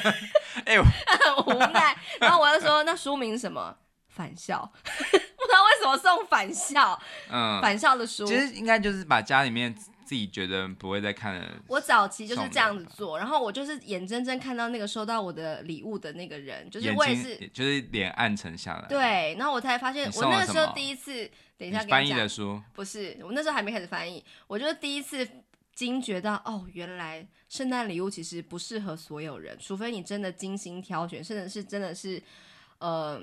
哎呦，很无奈。然后我就说那书名什么？返校。不知道为什么送返校？嗯，返校的书。其实应该就是把家里面。自己觉得不会再看了。我早期就是这样子做，然后我就是眼睁睁看到那个收到我的礼物的那个人，就是我也是，就是脸暗沉下来。对，然后我才发现，我那个时候第一次，等一下翻译的书，不是，我那时候还没开始翻译，我就是第一次惊觉到，哦，原来圣诞礼物其实不适合所有人，除非你真的精心挑选，甚至是真的是，嗯、呃。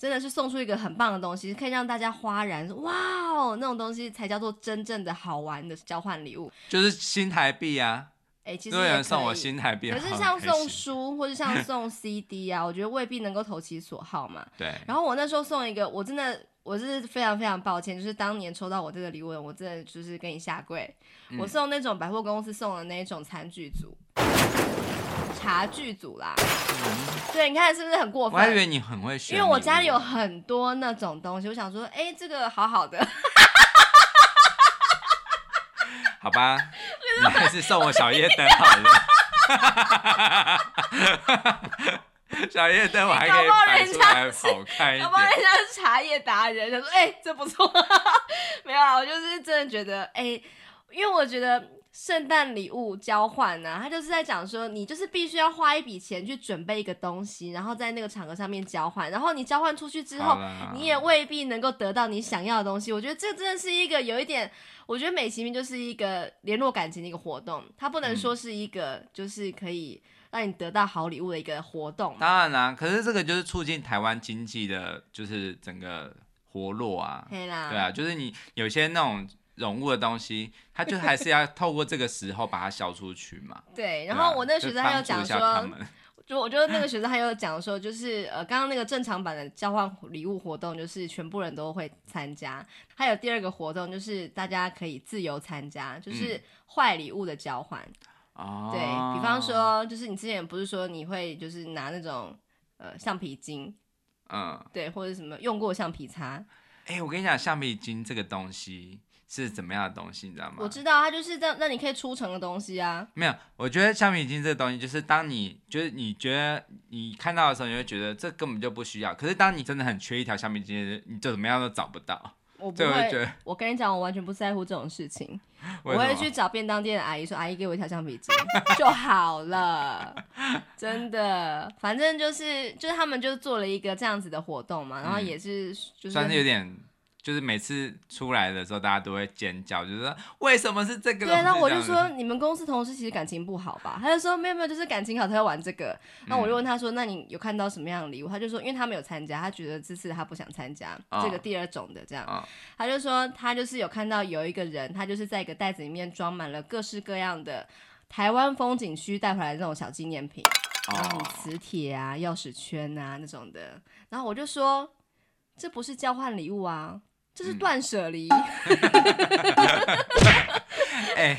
真的是送出一个很棒的东西，可以让大家哗然，哇哦，那种东西才叫做真正的好玩的交换礼物，就是新台币啊！哎、欸，其实有人送我新台币，可是像送书或者像送 CD 啊，我觉得未必能够投其所好嘛。对。然后我那时候送一个，我真的我是非常非常抱歉，就是当年抽到我这个礼物，我真的就是跟你下跪。嗯、我送那种百货公司送的那一种餐具组。茶具组啦，嗯、对，你看是不是很过分？我还以为你很会选，因为我家里有很多那种东西，我想说，哎、欸，这个好好的，好吧，你还是送我小夜灯好了。小夜灯我还可以摆出来好看一点。要不然人家是茶叶达人，他说，哎、欸，这不错，没有啊，我就是真的觉得，哎、欸，因为我觉得。圣诞礼物交换呢、啊，他就是在讲说，你就是必须要花一笔钱去准备一个东西，然后在那个场合上面交换，然后你交换出去之后，你也未必能够得到你想要的东西。我觉得这真的是一个有一点，我觉得美其名就是一个联络感情的一个活动，它不能说是一个就是可以让你得到好礼物的一个活动。当然啦、啊，可是这个就是促进台湾经济的，就是整个活络啊。对啊，就是你有些那种。融入的东西，他就还是要透过这个时候把它销出去嘛。对，然后我那个学生他又讲说，就我觉得那个学生他又讲说，就是呃，刚刚那个正常版的交换礼物活动，就是全部人都会参加。还有第二个活动，就是大家可以自由参加，就是坏礼物的交换。哦、嗯，对，比方说，就是你之前不是说你会就是拿那种呃橡皮筋，嗯，对，或者什么用过橡皮擦。哎、欸，我跟你讲，橡皮筋这个东西。是怎么样的东西，你知道吗？我知道，它就是这样，那你可以出城的东西啊。没有，我觉得橡皮筋这个东西，就是当你就是你觉得你看到的时候，你会觉得这根本就不需要。可是当你真的很缺一条橡皮筋，你就怎么样都找不到。我不会，我跟你讲，我完全不在乎这种事情。我会去找便当店的阿姨说：“阿姨，给我一条橡皮筋就好了。”真的，反正就是就是他们就做了一个这样子的活动嘛，然后也是就是、嗯、算是有点。就是每次出来的时候，大家都会尖叫，就是说为什么是这个？对，那我就说你们公司同事其实感情不好吧？他就说没有没有，就是感情好才会玩这个。那我就问他说，那你有看到什么样的礼物？他就说，因为他没有参加，他觉得这次他不想参加这个第二种的这样。哦、他就说他就是有看到有一个人，他就是在一个袋子里面装满了各式各样的台湾风景区带回来的那种小纪念品，然后磁铁啊、钥匙圈啊那种的。然后我就说，这不是交换礼物啊。这是断舍离。哎，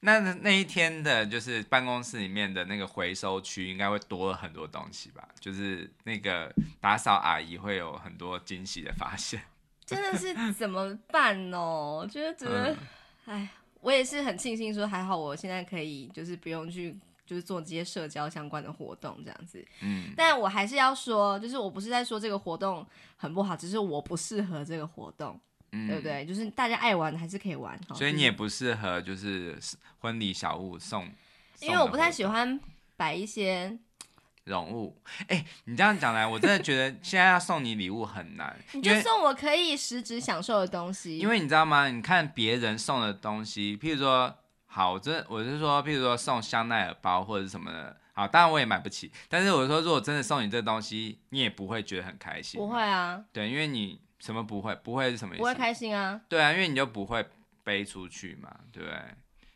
那那一天的，就是办公室里面的那个回收区，应该会多了很多东西吧？就是那个打扫阿姨会有很多惊喜的发现。真的是怎么办哦？就是觉得，哎、嗯，我也是很庆幸说，还好我现在可以，就是不用去。就是做这些社交相关的活动这样子，嗯，但我还是要说，就是我不是在说这个活动很不好，只是我不适合这个活动，嗯、对不对？就是大家爱玩的还是可以玩。所以你也不适合就是婚礼小物送，因为我不太喜欢摆一些绒物。哎，你这样讲来，我真的觉得现在要送你礼物很难。你就送我可以实质享受的东西。因为你知道吗？你看别人送的东西，譬如说，好，我真我是说，譬如说送香奈儿包或者什么的。好，当然我也买不起，但是我说，如果真的送你这东西，你也不会觉得很开心。不会啊，对，因为你什么不会，不会是什么意思？不会开心啊。对啊，因为你就不会背出去嘛，对不对？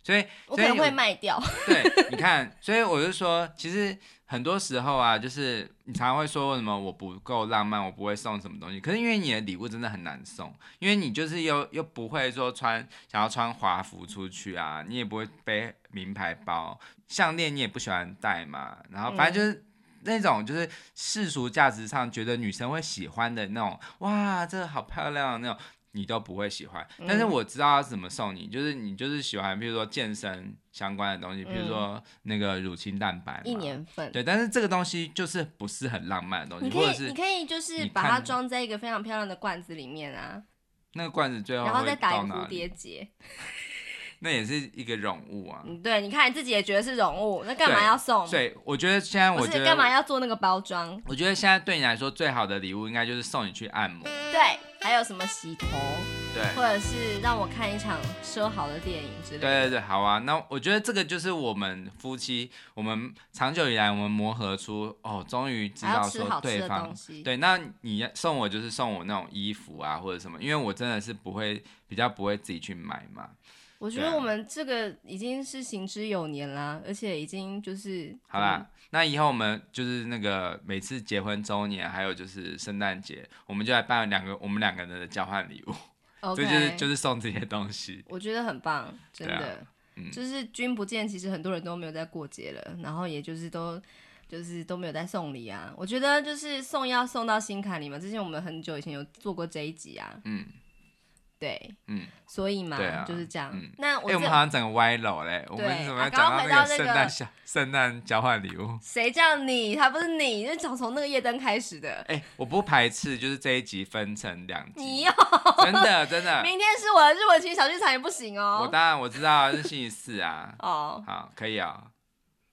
所以，我可能会卖掉。对，你看，所以我就说，其实很多时候啊，就是你常常会说为什么我不够浪漫，我不会送什么东西。可是因为你的礼物真的很难送，因为你就是又又不会说穿想要穿华服出去啊，你也不会背名牌包，项链你也不喜欢戴嘛。然后反正就是那种就是世俗价值上觉得女生会喜欢的那种，哇，这个好漂亮那种。你都不会喜欢，但是我知道他怎么送你，嗯、就是你就是喜欢，比如说健身相关的东西，比如说那个乳清蛋白，一年份，对，但是这个东西就是不是很浪漫的东西，你可以你可以就是把它装在一个非常漂亮的罐子里面啊，那个罐子最后然后再打一个蝴蝶结，那也是一个绒物啊，对，你看你自己也觉得是绒物，那干嘛要送？对，我觉得现在我觉得干嘛要做那个包装？我觉得现在对你来说最好的礼物应该就是送你去按摩，对。还有什么洗头，对，或者是让我看一场说好的电影之类的。对对对，好啊。那我觉得这个就是我们夫妻，我们长久以来我们磨合出哦，终于知道说对方对。那你送我就是送我那种衣服啊，或者什么，因为我真的是不会比较不会自己去买嘛。我觉得我们这个已经是行之有年啦，而且已经就是好啦。那以后我们就是那个每次结婚周年，还有就是圣诞节，我们就来办两个我们两个人的交换礼物。所以 就是就是送这些东西。我觉得很棒，真的。啊嗯、就是君不见，其实很多人都没有在过节了，然后也就是都就是都没有在送礼啊。我觉得就是送要送到心坎里嘛。之前我们很久以前有做过这一集啊。嗯。对，嗯，所以嘛，啊、就是这样。嗯、那我、欸、我们好像整个歪楼嘞。我们怎么讲到那个圣诞小圣诞交换礼物？谁叫你？他不是你，是从从那个夜灯开始的。哎、欸，我不排斥，就是这一集分成两集。你有真的真的。明天是我的日文群小剧场也不行哦。我当然我知道是星期四啊。哦，好，可以啊、哦。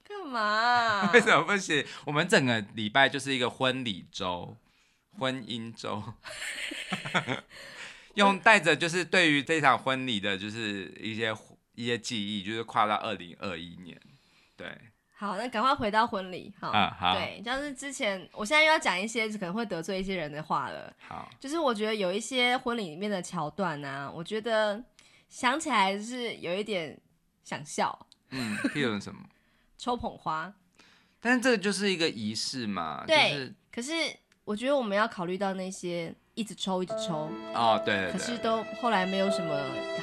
干嘛？为什么不行？我们整个礼拜就是一个婚礼周，婚姻周。用带着就是对于这场婚礼的，就是一些一些记忆，就是跨到二零二一年，对。好，那赶快回到婚礼，好，啊、好，对，就是之前，我现在又要讲一些可能会得罪一些人的话了。好，就是我觉得有一些婚礼里面的桥段啊，我觉得想起来是有一点想笑。嗯，譬如什么？抽捧花。但是这个就是一个仪式嘛。对。就是、可是我觉得我们要考虑到那些。一直抽，一直抽，哦，对，对，对，可是都后来没有什么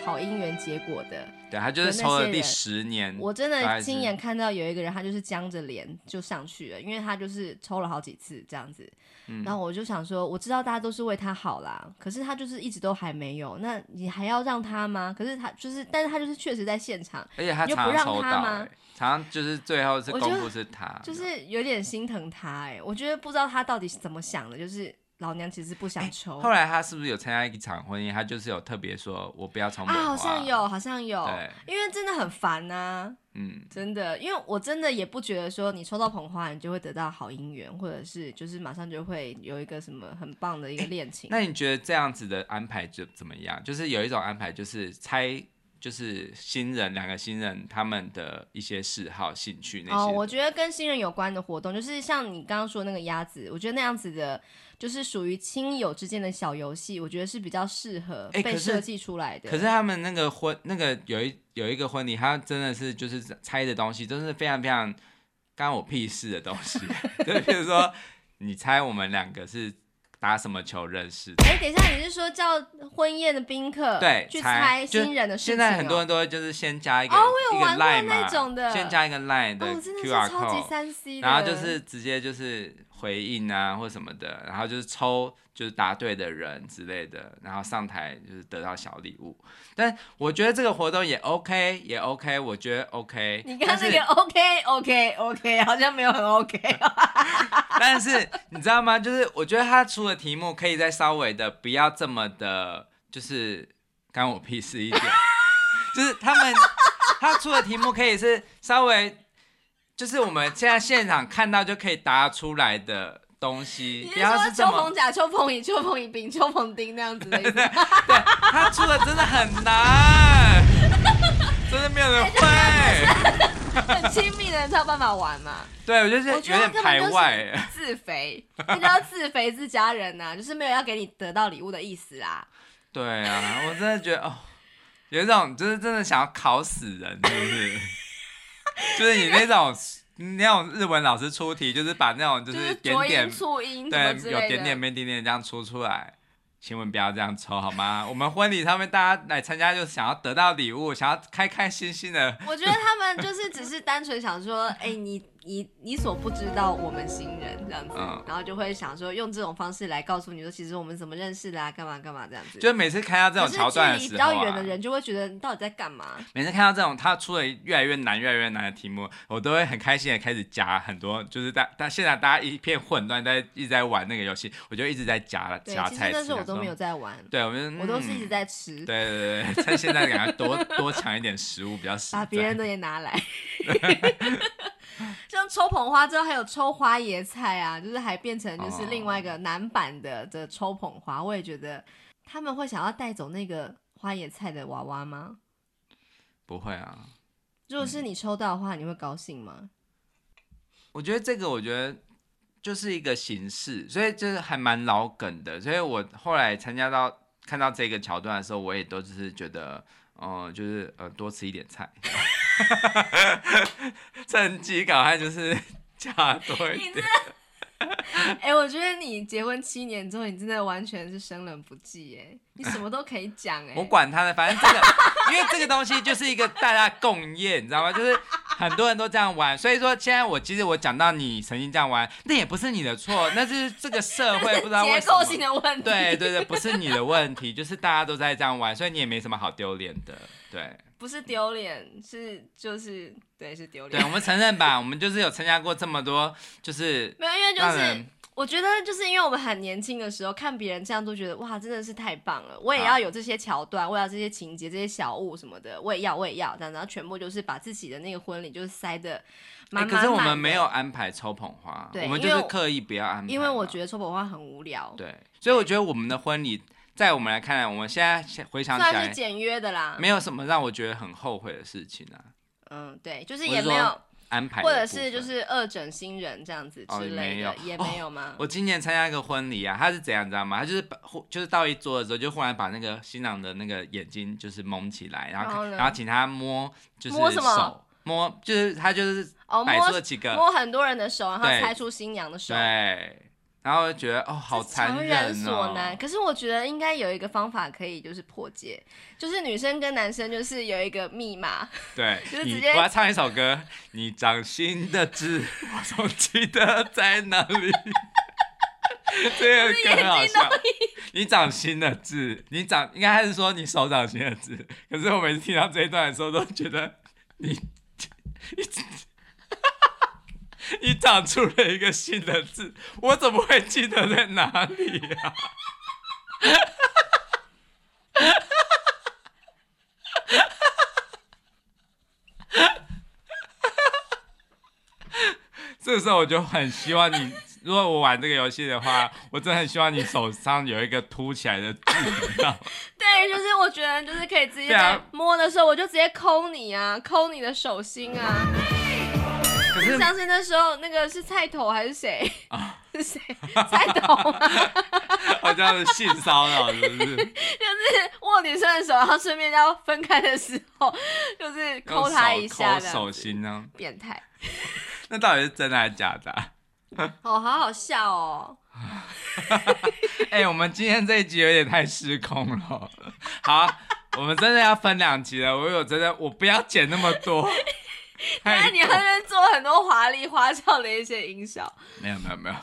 好姻缘结果的。对，他就是抽了第十年。我真的亲眼看到有一个人，他就是僵着脸就上去了，因为他就是抽了好几次这样子。嗯、然后我就想说，我知道大家都是为他好啦，可是他就是一直都还没有，那你还要让他吗？可是他就是，但是他就是确实在现场，而且他常常抽到、欸，常常，常常就是最后是公布是他，就是有点心疼他哎、欸，我觉得不知道他到底是怎么想的，就是。老娘其实不想抽、欸。后来他是不是有参加一场婚姻？他就是有特别说，我不要抽好像有，好像有。对，因为真的很烦呐、啊。嗯，真的，因为我真的也不觉得说你抽到捧花，你就会得到好姻缘，或者是就是马上就会有一个什么很棒的一个恋情、欸。那你觉得这样子的安排就怎么样？就是有一种安排，就是猜，就是新人两个新人他们的一些嗜好、兴趣那些。哦，我觉得跟新人有关的活动，就是像你刚刚说的那个鸭子，我觉得那样子的。就是属于亲友之间的小游戏，我觉得是比较适合被设计出来的、欸可。可是他们那个婚，那个有一有一个婚礼，他真的是就是猜的东西，都是非常非常干我屁事的东西。就比如说，你猜我们两个是打什么球认识的？哎、欸，等一下，你是说叫婚宴的宾客对去猜新人的事情、喔？现在很多人都会就是先加一个、哦、我有玩过那种的，先加一个 line 的 QR code，、超级三 C 然后就是直接就是。回应啊，或什么的，然后就是抽，就是答对的人之类的，然后上台就是得到小礼物。但我觉得这个活动也 OK，也 OK，我觉得 OK。你看那个 OK，OK，OK，OK, OK, OK, 好像没有很 OK。但是你知道吗？就是我觉得他出的题目可以再稍微的不要这么的就是干我屁事一点，就是他们他出的题目可以是稍微，就是我们现在现场看到就可以答出来的东西，不要是秋凤甲、秋凤乙、秋凤乙丙、秋凤丁那样子的意思。对，他出的真的很难，真的没有人会。很亲密的人才有办法玩嘛？对，我觉得有点排外。自肥，那叫自肥自家人呐、啊，就是没有要给你得到礼物的意思啊。对啊，我真的觉得哦，有一种就是真的想要考死人，是不是？就是你那种那种日文老师出题，就是把那种就是点点促音，对，有点点没点点这样出出来。请问不要这样抽好吗？我们婚礼上面大家来参加，就是想要得到礼物，想要开开心心的。我觉得他们就是只是单纯想说，哎、欸，你。你你所不知道我们新人这样子，嗯、然后就会想说用这种方式来告诉你说，其实我们怎么认识的啊，干嘛干嘛这样子。就是每次看到这种桥段的时候、比较远的人就会觉得你到底在干嘛？每次看到这种他出了越来越难、越来越难的题目，我都会很开心的开始夹很多，就是大但现在大家一片混乱，在一直在玩那个游戏，我就一直在加了加菜。但是我都没有在玩。对，我们、嗯、我都是一直在吃。对对对，趁现在赶快多多抢一点食物比较实在。把别人的也拿来。像抽捧花之后，还有抽花椰菜啊，就是还变成就是另外一个男版的的抽捧花。我也觉得他们会想要带走那个花椰菜的娃娃吗？不会啊。如果是你抽到的话，嗯、你会高兴吗？我觉得这个，我觉得就是一个形式，所以就是还蛮老梗的。所以我后来参加到看到这个桥段的时候，我也都只是觉得，嗯、呃，就是呃，多吃一点菜。趁机赶快就是加多一点。哎、欸，我觉得你结婚七年之后，你真的完全是生人不忌哎，你什么都可以讲哎。我管他的，反正这个，因为这个东西就是一个大家共业，你知道吗？就是很多人都这样玩，所以说现在我其实我讲到你曾经这样玩，那也不是你的错，那是这个社会不知道为什么。结构性的问题。对对对，不是你的问题，就是大家都在这样玩，所以你也没什么好丢脸的，对。不是丢脸，是就是对，是丢脸。对，我们承认吧，我们就是有参加过这么多，就是没有，因为就是我觉得就是因为我们很年轻的时候看别人这样都觉得哇，真的是太棒了，我也要有这些桥段，啊、我要这些情节、这些小物什么的，我也要，我也要这样，然后全部就是把自己的那个婚礼就是塞的。可是我们没有安排抽捧花，我们就是刻意不要安排，因为我觉得抽捧花很无聊。对，所以我觉得我们的婚礼。在我们来看来，我们现在回想起来，算是简约的啦，没有什么让我觉得很后悔的事情啊。嗯，对，就是也没有安排，或者是就是二整新人这样子之类的，也没有吗？哦、我今年参加一个婚礼啊，他是怎样，你知道吗？他就是把，就是到一桌的时候，就忽然把那个新郎的那个眼睛就是蒙起来，然后然后请他摸，就是手摸什么？摸就是他就是摆出了几个、摸很多人的手，然后猜出新娘的手。对。对然后觉得哦，好残忍哦。所难。可是我觉得应该有一个方法可以，就是破解，就是女生跟男生就是有一个密码。对，就是直接。我要唱一首歌，你掌心的痣，我总记得在哪里。这个歌很好笑。你掌心的痣，你掌应该还是说你手掌心的痣。可是我每次听到这一段的时候，都觉得你 你。你长出了一个新的字，我怎么会记得在哪里呀、啊？这时候我就很希望你，如果我玩这个游戏的话，我真的很希望你手上有一个凸起来的字，对，就是我觉得就是可以直接在摸的时候，我就直接抠你啊，抠你的手心啊。像是那时候那个是菜头还是谁啊？是谁？菜头吗？好像是性骚扰，是不是？就是握女生的手，然后顺便要分开的时候，就是抠她一下，抠手心呢？变态。那到底是真的还是假的？哦，好好笑哦。哎、欸，我们今天这一集有点太失控了。好，我们真的要分两集了。我有真的，我不要剪那么多。那你还在做很多华丽花俏的一些音效？没有没有没有。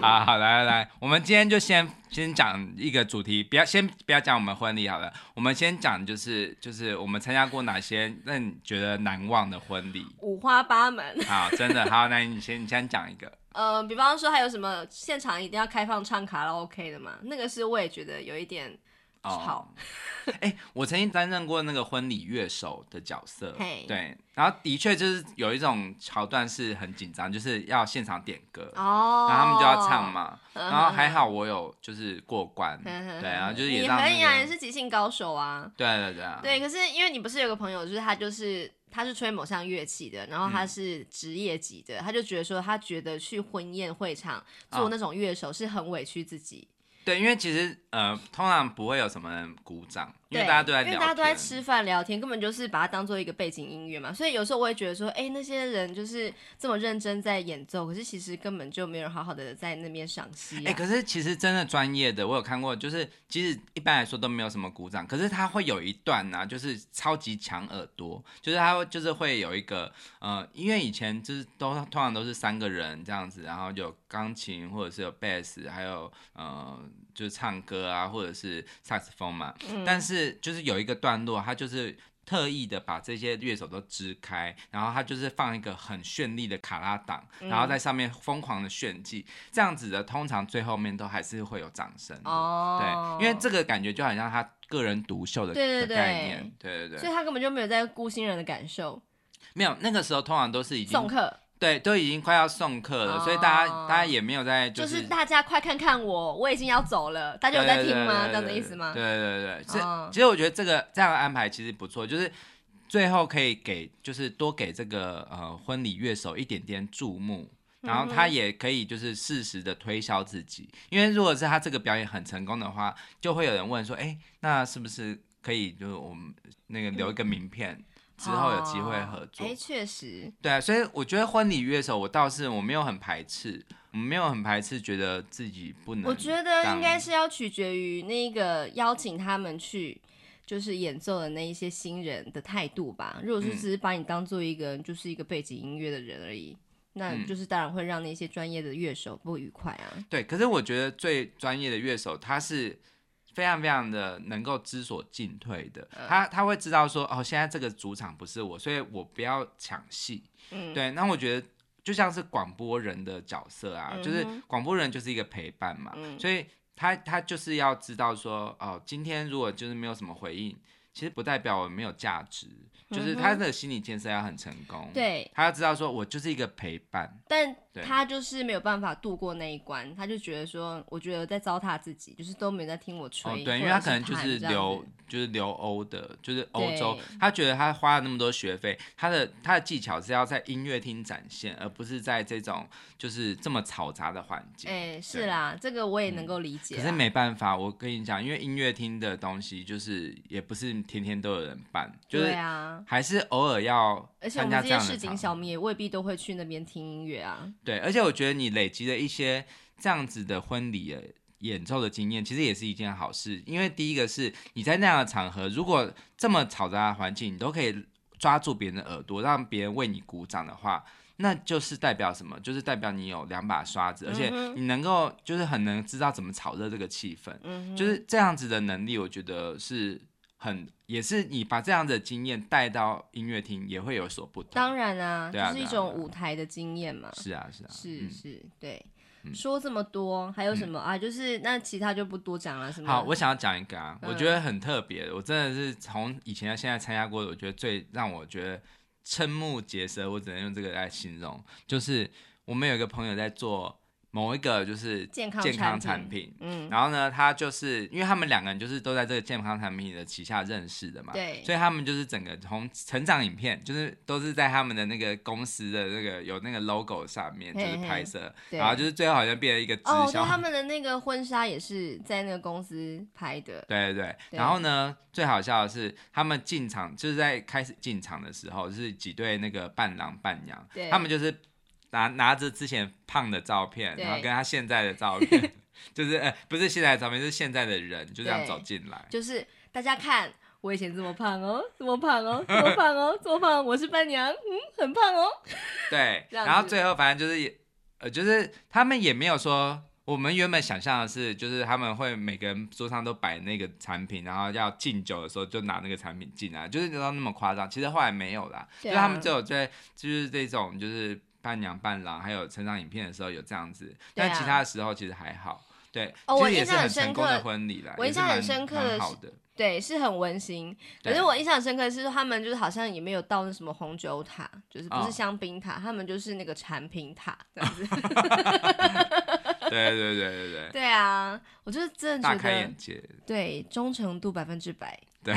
好好来来来，我们今天就先先讲一个主题，不要先不要讲我们婚礼好了，我们先讲就是就是我们参加过哪些让你觉得难忘的婚礼，五花八门。好，真的好，那你先你先讲一个。呃，比方说还有什么现场一定要开放唱卡拉 OK 的嘛？那个是我也觉得有一点吵。哎、欸，我曾经担任过那个婚礼乐手的角色.对，然后的确就是有一种桥段是很紧张，就是要现场点歌，oh. 然后他们就要唱嘛，然后还好我有就是过关，对，然后就是也让、那个、你可以啊，也是即兴高手啊，对对对啊，对，可是因为你不是有个朋友，就是他就是他是吹某项乐器的，然后他是职业级的，嗯、他就觉得说他觉得去婚宴会场做那种乐手是很委屈自己。对，因为其实呃，通常不会有什么人鼓掌，因为大家都在聊天，因为大家都在吃饭聊天，根本就是把它当做一个背景音乐嘛。所以有时候我会觉得说，哎，那些人就是这么认真在演奏，可是其实根本就没有人好好的在那边赏析。哎，可是其实真的专业的，我有看过，就是其实一般来说都没有什么鼓掌，可是他会有一段呢、啊，就是超级抢耳朵，就是他会就是会有一个呃，因为以前就是都通常都是三个人这样子，然后有钢琴或者是有贝斯，还有呃。就是唱歌啊，或者是萨克斯风嘛，嗯、但是就是有一个段落，他就是特意的把这些乐手都支开，然后他就是放一个很绚丽的卡拉档，嗯、然后在上面疯狂的炫技，这样子的通常最后面都还是会有掌声。哦，对，因为这个感觉就好像他个人独秀的，对对对。概念，对对对，所以他根本就没有在顾新人的感受，没有，那个时候通常都是已经送客。对，都已经快要送客了，哦、所以大家大家也没有在、就是，就是大家快看看我，我已经要走了，大家有在听吗？这样的意思吗？对对对，这、哦、其实我觉得这个这样的安排其实不错，就是最后可以给就是多给这个呃婚礼乐手一点点注目，然后他也可以就是适时的推销自己，因为如果是他这个表演很成功的话，就会有人问说，哎，那是不是可以就是我们那个留一个名片？嗯之后有机会合作，哎、哦，确实，对啊，所以我觉得婚礼乐手，我倒是我没有很排斥，我没有很排斥，觉得自己不能。我觉得应该是要取决于那个邀请他们去，就是演奏的那一些新人的态度吧。如果是只是把你当做一个就是一个背景音乐的人而已，那就是当然会让那些专业的乐手不愉快啊。对，可是我觉得最专业的乐手他是。非常非常的能够知所进退的，他他会知道说，哦，现在这个主场不是我，所以我不要抢戏。嗯，对。那我觉得就像是广播人的角色啊，嗯、就是广播人就是一个陪伴嘛，嗯、所以他他就是要知道说，哦，今天如果就是没有什么回应，其实不代表我没有价值。就是他的心理建设要很成功，对，他要知道说，我就是一个陪伴，但他就是没有办法度过那一关，他就觉得说，我觉得在糟蹋自己，就是都没在听我吹，对，因为他可能就是留，就是留欧的，就是欧洲，他觉得他花了那么多学费，他的他的技巧是要在音乐厅展现，而不是在这种就是这么嘈杂的环境。哎，是啦，这个我也能够理解，可是没办法，我跟你讲，因为音乐厅的东西就是也不是天天都有人办，就是啊。还是偶尔要而且我们这些市井小民也未必都会去那边听音乐啊。对，而且我觉得你累积了一些这样子的婚礼演奏的经验，其实也是一件好事。因为第一个是你在那样的场合，如果这么嘈杂的环境，你都可以抓住别人的耳朵，让别人为你鼓掌的话，那就是代表什么？就是代表你有两把刷子，而且你能够就是很能知道怎么炒热这个气氛。嗯，就是这样子的能力，我觉得是。很也是你把这样的经验带到音乐厅，也会有所不同。当然啊，这、啊、是一种舞台的经验嘛。是啊，是啊，是是，是，对。嗯、说这么多，还有什么、嗯、啊？就是那其他就不多讲了，什么？好，我想要讲一个啊，嗯、我觉得很特别，我真的是从以前到现在参加过的，我觉得最让我觉得瞠目结舌，我只能用这个来形容，就是我们有一个朋友在做。某一个就是健康产品，嗯，然后呢，他就是因为他们两个人就是都在这个健康产品的旗下认识的嘛，对，所以他们就是整个从成长影片，就是都是在他们的那个公司的那个有那个 logo 上面就是拍摄，然后就是最后好像变成一个直销。哦，他们的那个婚纱也是在那个公司拍的，对对对。然后呢，最好笑的是他们进场就是在开始进场的时候，就是几对那个伴郎伴娘，他们就是。拿拿着之前胖的照片，然后跟他现在的照片，就是呃，不是现在的照片，是现在的人，就这样走进来。就是大家看，我以前这么胖哦，这么胖哦，这么胖哦，这么胖，我是伴娘，嗯，很胖哦。对，然后最后反正就是也，呃，就是他们也没有说，我们原本想象的是，就是他们会每个人桌上都摆那个产品，然后要敬酒的时候就拿那个产品进来，就是知道那么夸张。其实后来没有啦，就他们只有在就是这种就是。伴娘伴郎还有成长影片的时候有这样子，但其他的时候其实还好。对，哦，我印象很深刻的婚礼啦，我印象很深刻的是，对，是很温馨。可是我印象深刻的是，他们就是好像也没有到那什么红酒塔，就是不是香槟塔，哦、他们就是那个产品塔这样子。对对对对对。对啊，我就是真的觉得大开眼界。对，忠诚度百分之百。对。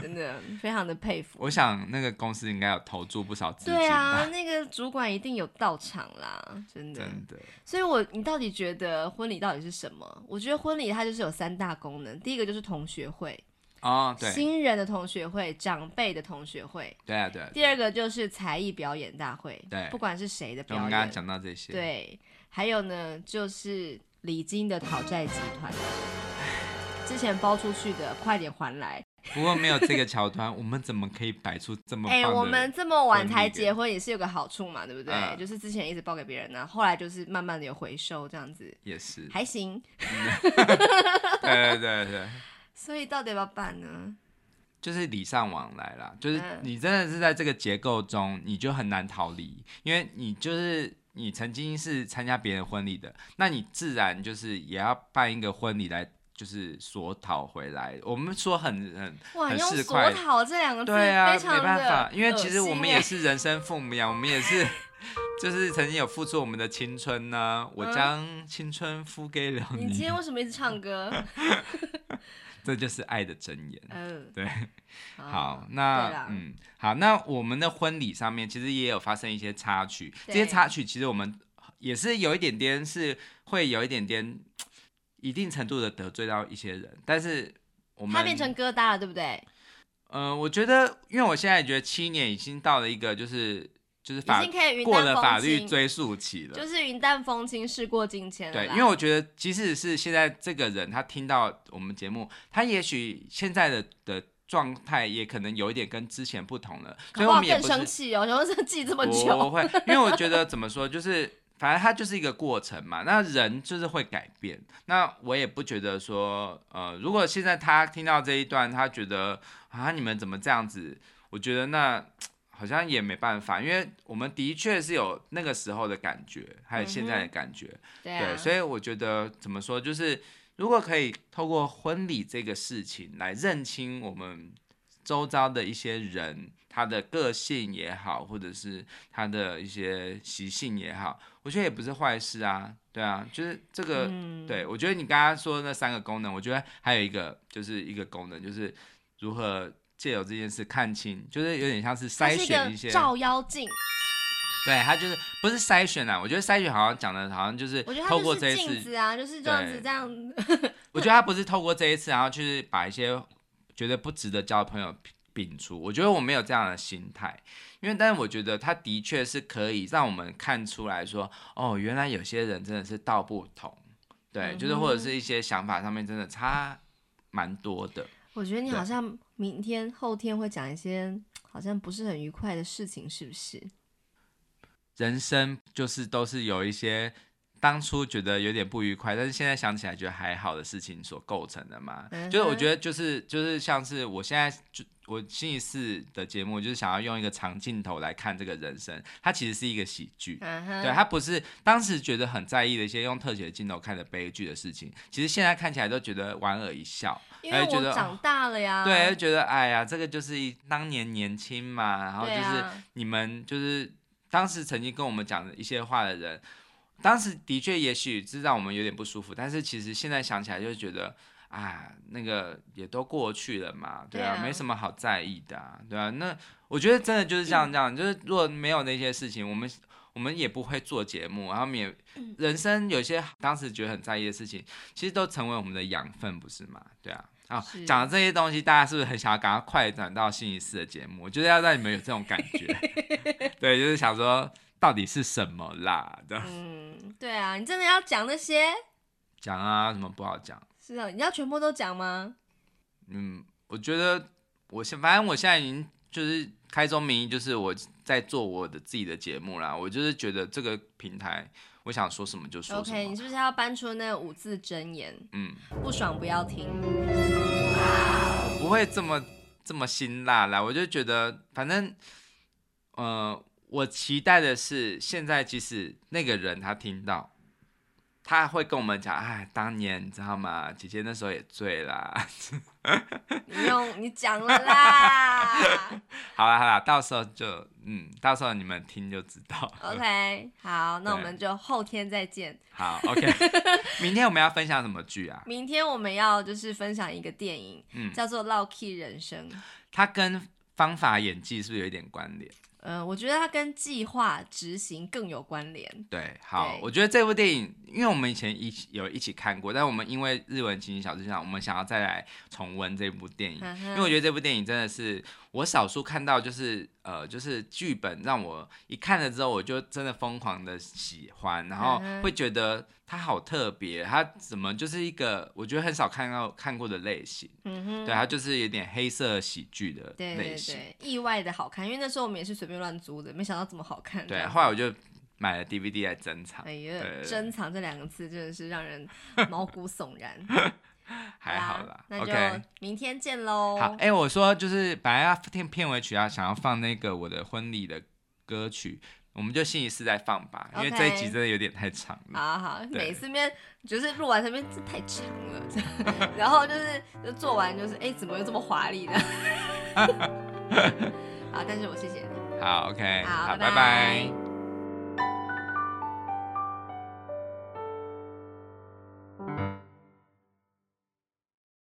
真的非常的佩服。我想那个公司应该有投注不少资金。对啊，那个主管一定有到场啦，真的。真的。所以我，我你到底觉得婚礼到底是什么？我觉得婚礼它就是有三大功能，第一个就是同学会。哦，对。新人的同学会，长辈的同学会。对啊，对啊。第二个就是才艺表演大会。对。不管是谁的表演。我们刚刚讲到这些。对。还有呢，就是礼金的讨债集团，之前包出去的，快点还来。不过没有这个桥段，我们怎么可以摆出这么？哎、欸，我们这么晚才结婚也是有个好处嘛，对不对？嗯、就是之前一直包给别人呢、啊，后来就是慢慢的有回收这样子，也是还行。对对对对。所以到底要不要办呢？就是礼尚往来啦，就是你真的是在这个结构中，你就很难逃离，因为你就是你曾经是参加别人婚礼的，那你自然就是也要办一个婚礼来。就是索讨回来，我们说很很哇很市侩。索讨这两个字，对啊，没办法，因为其实我们也是人生父母呀，我们也是，就是曾经有付出我们的青春呢、啊。我将青春付给了你。你今天为什么一直唱歌？这就是爱的箴言。嗯，对。好，那嗯，好，那我们的婚礼上面其实也有发生一些插曲，这些插曲其实我们也是有一点点是会有一点点。一定程度的得罪到一些人，但是我们他变成疙瘩了，对不对？嗯、呃，我觉得，因为我现在觉得七年已经到了一个就是就是法已经可以过了法律追诉期了，就是云淡风轻，事过境迁了。对，因为我觉得，即使是现在这个人，他听到我们节目，他也许现在的的状态也可能有一点跟之前不同了，所以我们也不生气哦，然后是记这么久，不会，因为我觉得怎么说，就是。反正它就是一个过程嘛，那人就是会改变。那我也不觉得说，呃，如果现在他听到这一段，他觉得啊，你们怎么这样子？我觉得那好像也没办法，因为我们的确是有那个时候的感觉，还有现在的感觉。嗯、对、啊、对，所以我觉得怎么说，就是如果可以透过婚礼这个事情来认清我们周遭的一些人。他的个性也好，或者是他的一些习性也好，我觉得也不是坏事啊。对啊，就是这个，嗯、对，我觉得你刚刚说的那三个功能，我觉得还有一个就是一个功能，就是如何借由这件事看清，就是有点像是筛选一些照妖镜。对，他就是不是筛选啊？我觉得筛选好像讲的好像就是透过这一次子啊，就是这样子这样。我觉得他不是透过这一次，然后去把一些觉得不值得交的朋友。摒除，我觉得我没有这样的心态，因为但是我觉得他的确是可以让我们看出来说，哦，原来有些人真的是道不同，对，嗯、就是或者是一些想法上面真的差蛮多的。我觉得你好像明天后天会讲一些好像不是很愉快的事情，是不是？人生就是都是有一些。当初觉得有点不愉快，但是现在想起来觉得还好的事情所构成的嘛，嗯、就是我觉得就是就是像是我现在就我星期四的节目，就是想要用一个长镜头来看这个人生，它其实是一个喜剧，对，它不是当时觉得很在意的一些用特写镜头看的悲剧的事情，其实现在看起来都觉得莞尔一笑，因为我长大了呀，对，就觉得哎呀，这个就是当年年轻嘛，然后就是你们就是当时曾经跟我们讲的一些话的人。当时的确，也许是让我们有点不舒服，但是其实现在想起来，就觉得啊，那个也都过去了嘛，对啊，对啊，没什么好在意的啊，对啊。那我觉得真的就是这样这样，嗯、就是如果没有那些事情，我们我们也不会做节目，然后也人生有些当时觉得很在意的事情，其实都成为我们的养分，不是吗？对啊。啊，讲的这些东西，大家是不是很想要赶快快转到星期四的节目？我觉得要让你们有这种感觉，对，就是想说。到底是什么啦的？嗯，对啊，你真的要讲那些？讲啊，什么不好讲？是啊，你要全部都讲吗？嗯，我觉得我现反正我现在已经就是开宗明义，就是我在做我的自己的节目啦。我就是觉得这个平台，我想说什么就说什么。OK，你是不是要搬出那五字真言？嗯，不爽不要听。不会这么这么辛辣啦，我就觉得反正，呃。我期待的是，现在即使那个人他听到，他会跟我们讲，哎，当年你知道吗？姐姐那时候也醉啦。你用你讲了啦。好啦好啦，到时候就嗯，到时候你们听就知道。OK，好，那我们就后天再见。好，OK。明天我们要分享什么剧啊？明天我们要就是分享一个电影，嗯，叫做《烙 key 人生》。它跟方法演技是不是有一点关联？嗯、呃，我觉得它跟计划执行更有关联。对，好，我觉得这部电影，因为我们以前一起有一起看过，但我们因为日文情景小剧场，我们想要再来重温这部电影，因为我觉得这部电影真的是我少数看到，就是呃，就是剧本让我一看了之后，我就真的疯狂的喜欢，然后会觉得。它好特别，它怎么就是一个我觉得很少看到看过的类型，嗯哼，对，它就是有点黑色喜剧的类型，对对对，意外的好看，因为那时候我们也是随便乱租的，没想到这么好看。对，后来我就买了 DVD 来珍藏。哎呀，珍藏这两个字真的是让人毛骨悚然。还好啦，那就明天见喽。好，哎，我说就是本来要听片尾曲啊，想要放那个我的婚礼的歌曲。我们就星期四再放吧.因为这一集真的有点太长了。好好，每次面就是录完这边这太长了，然后就是就做完就是哎，怎么又这么华丽呢？好，但是我谢谢你。好，OK，好，好，拜拜。拜拜。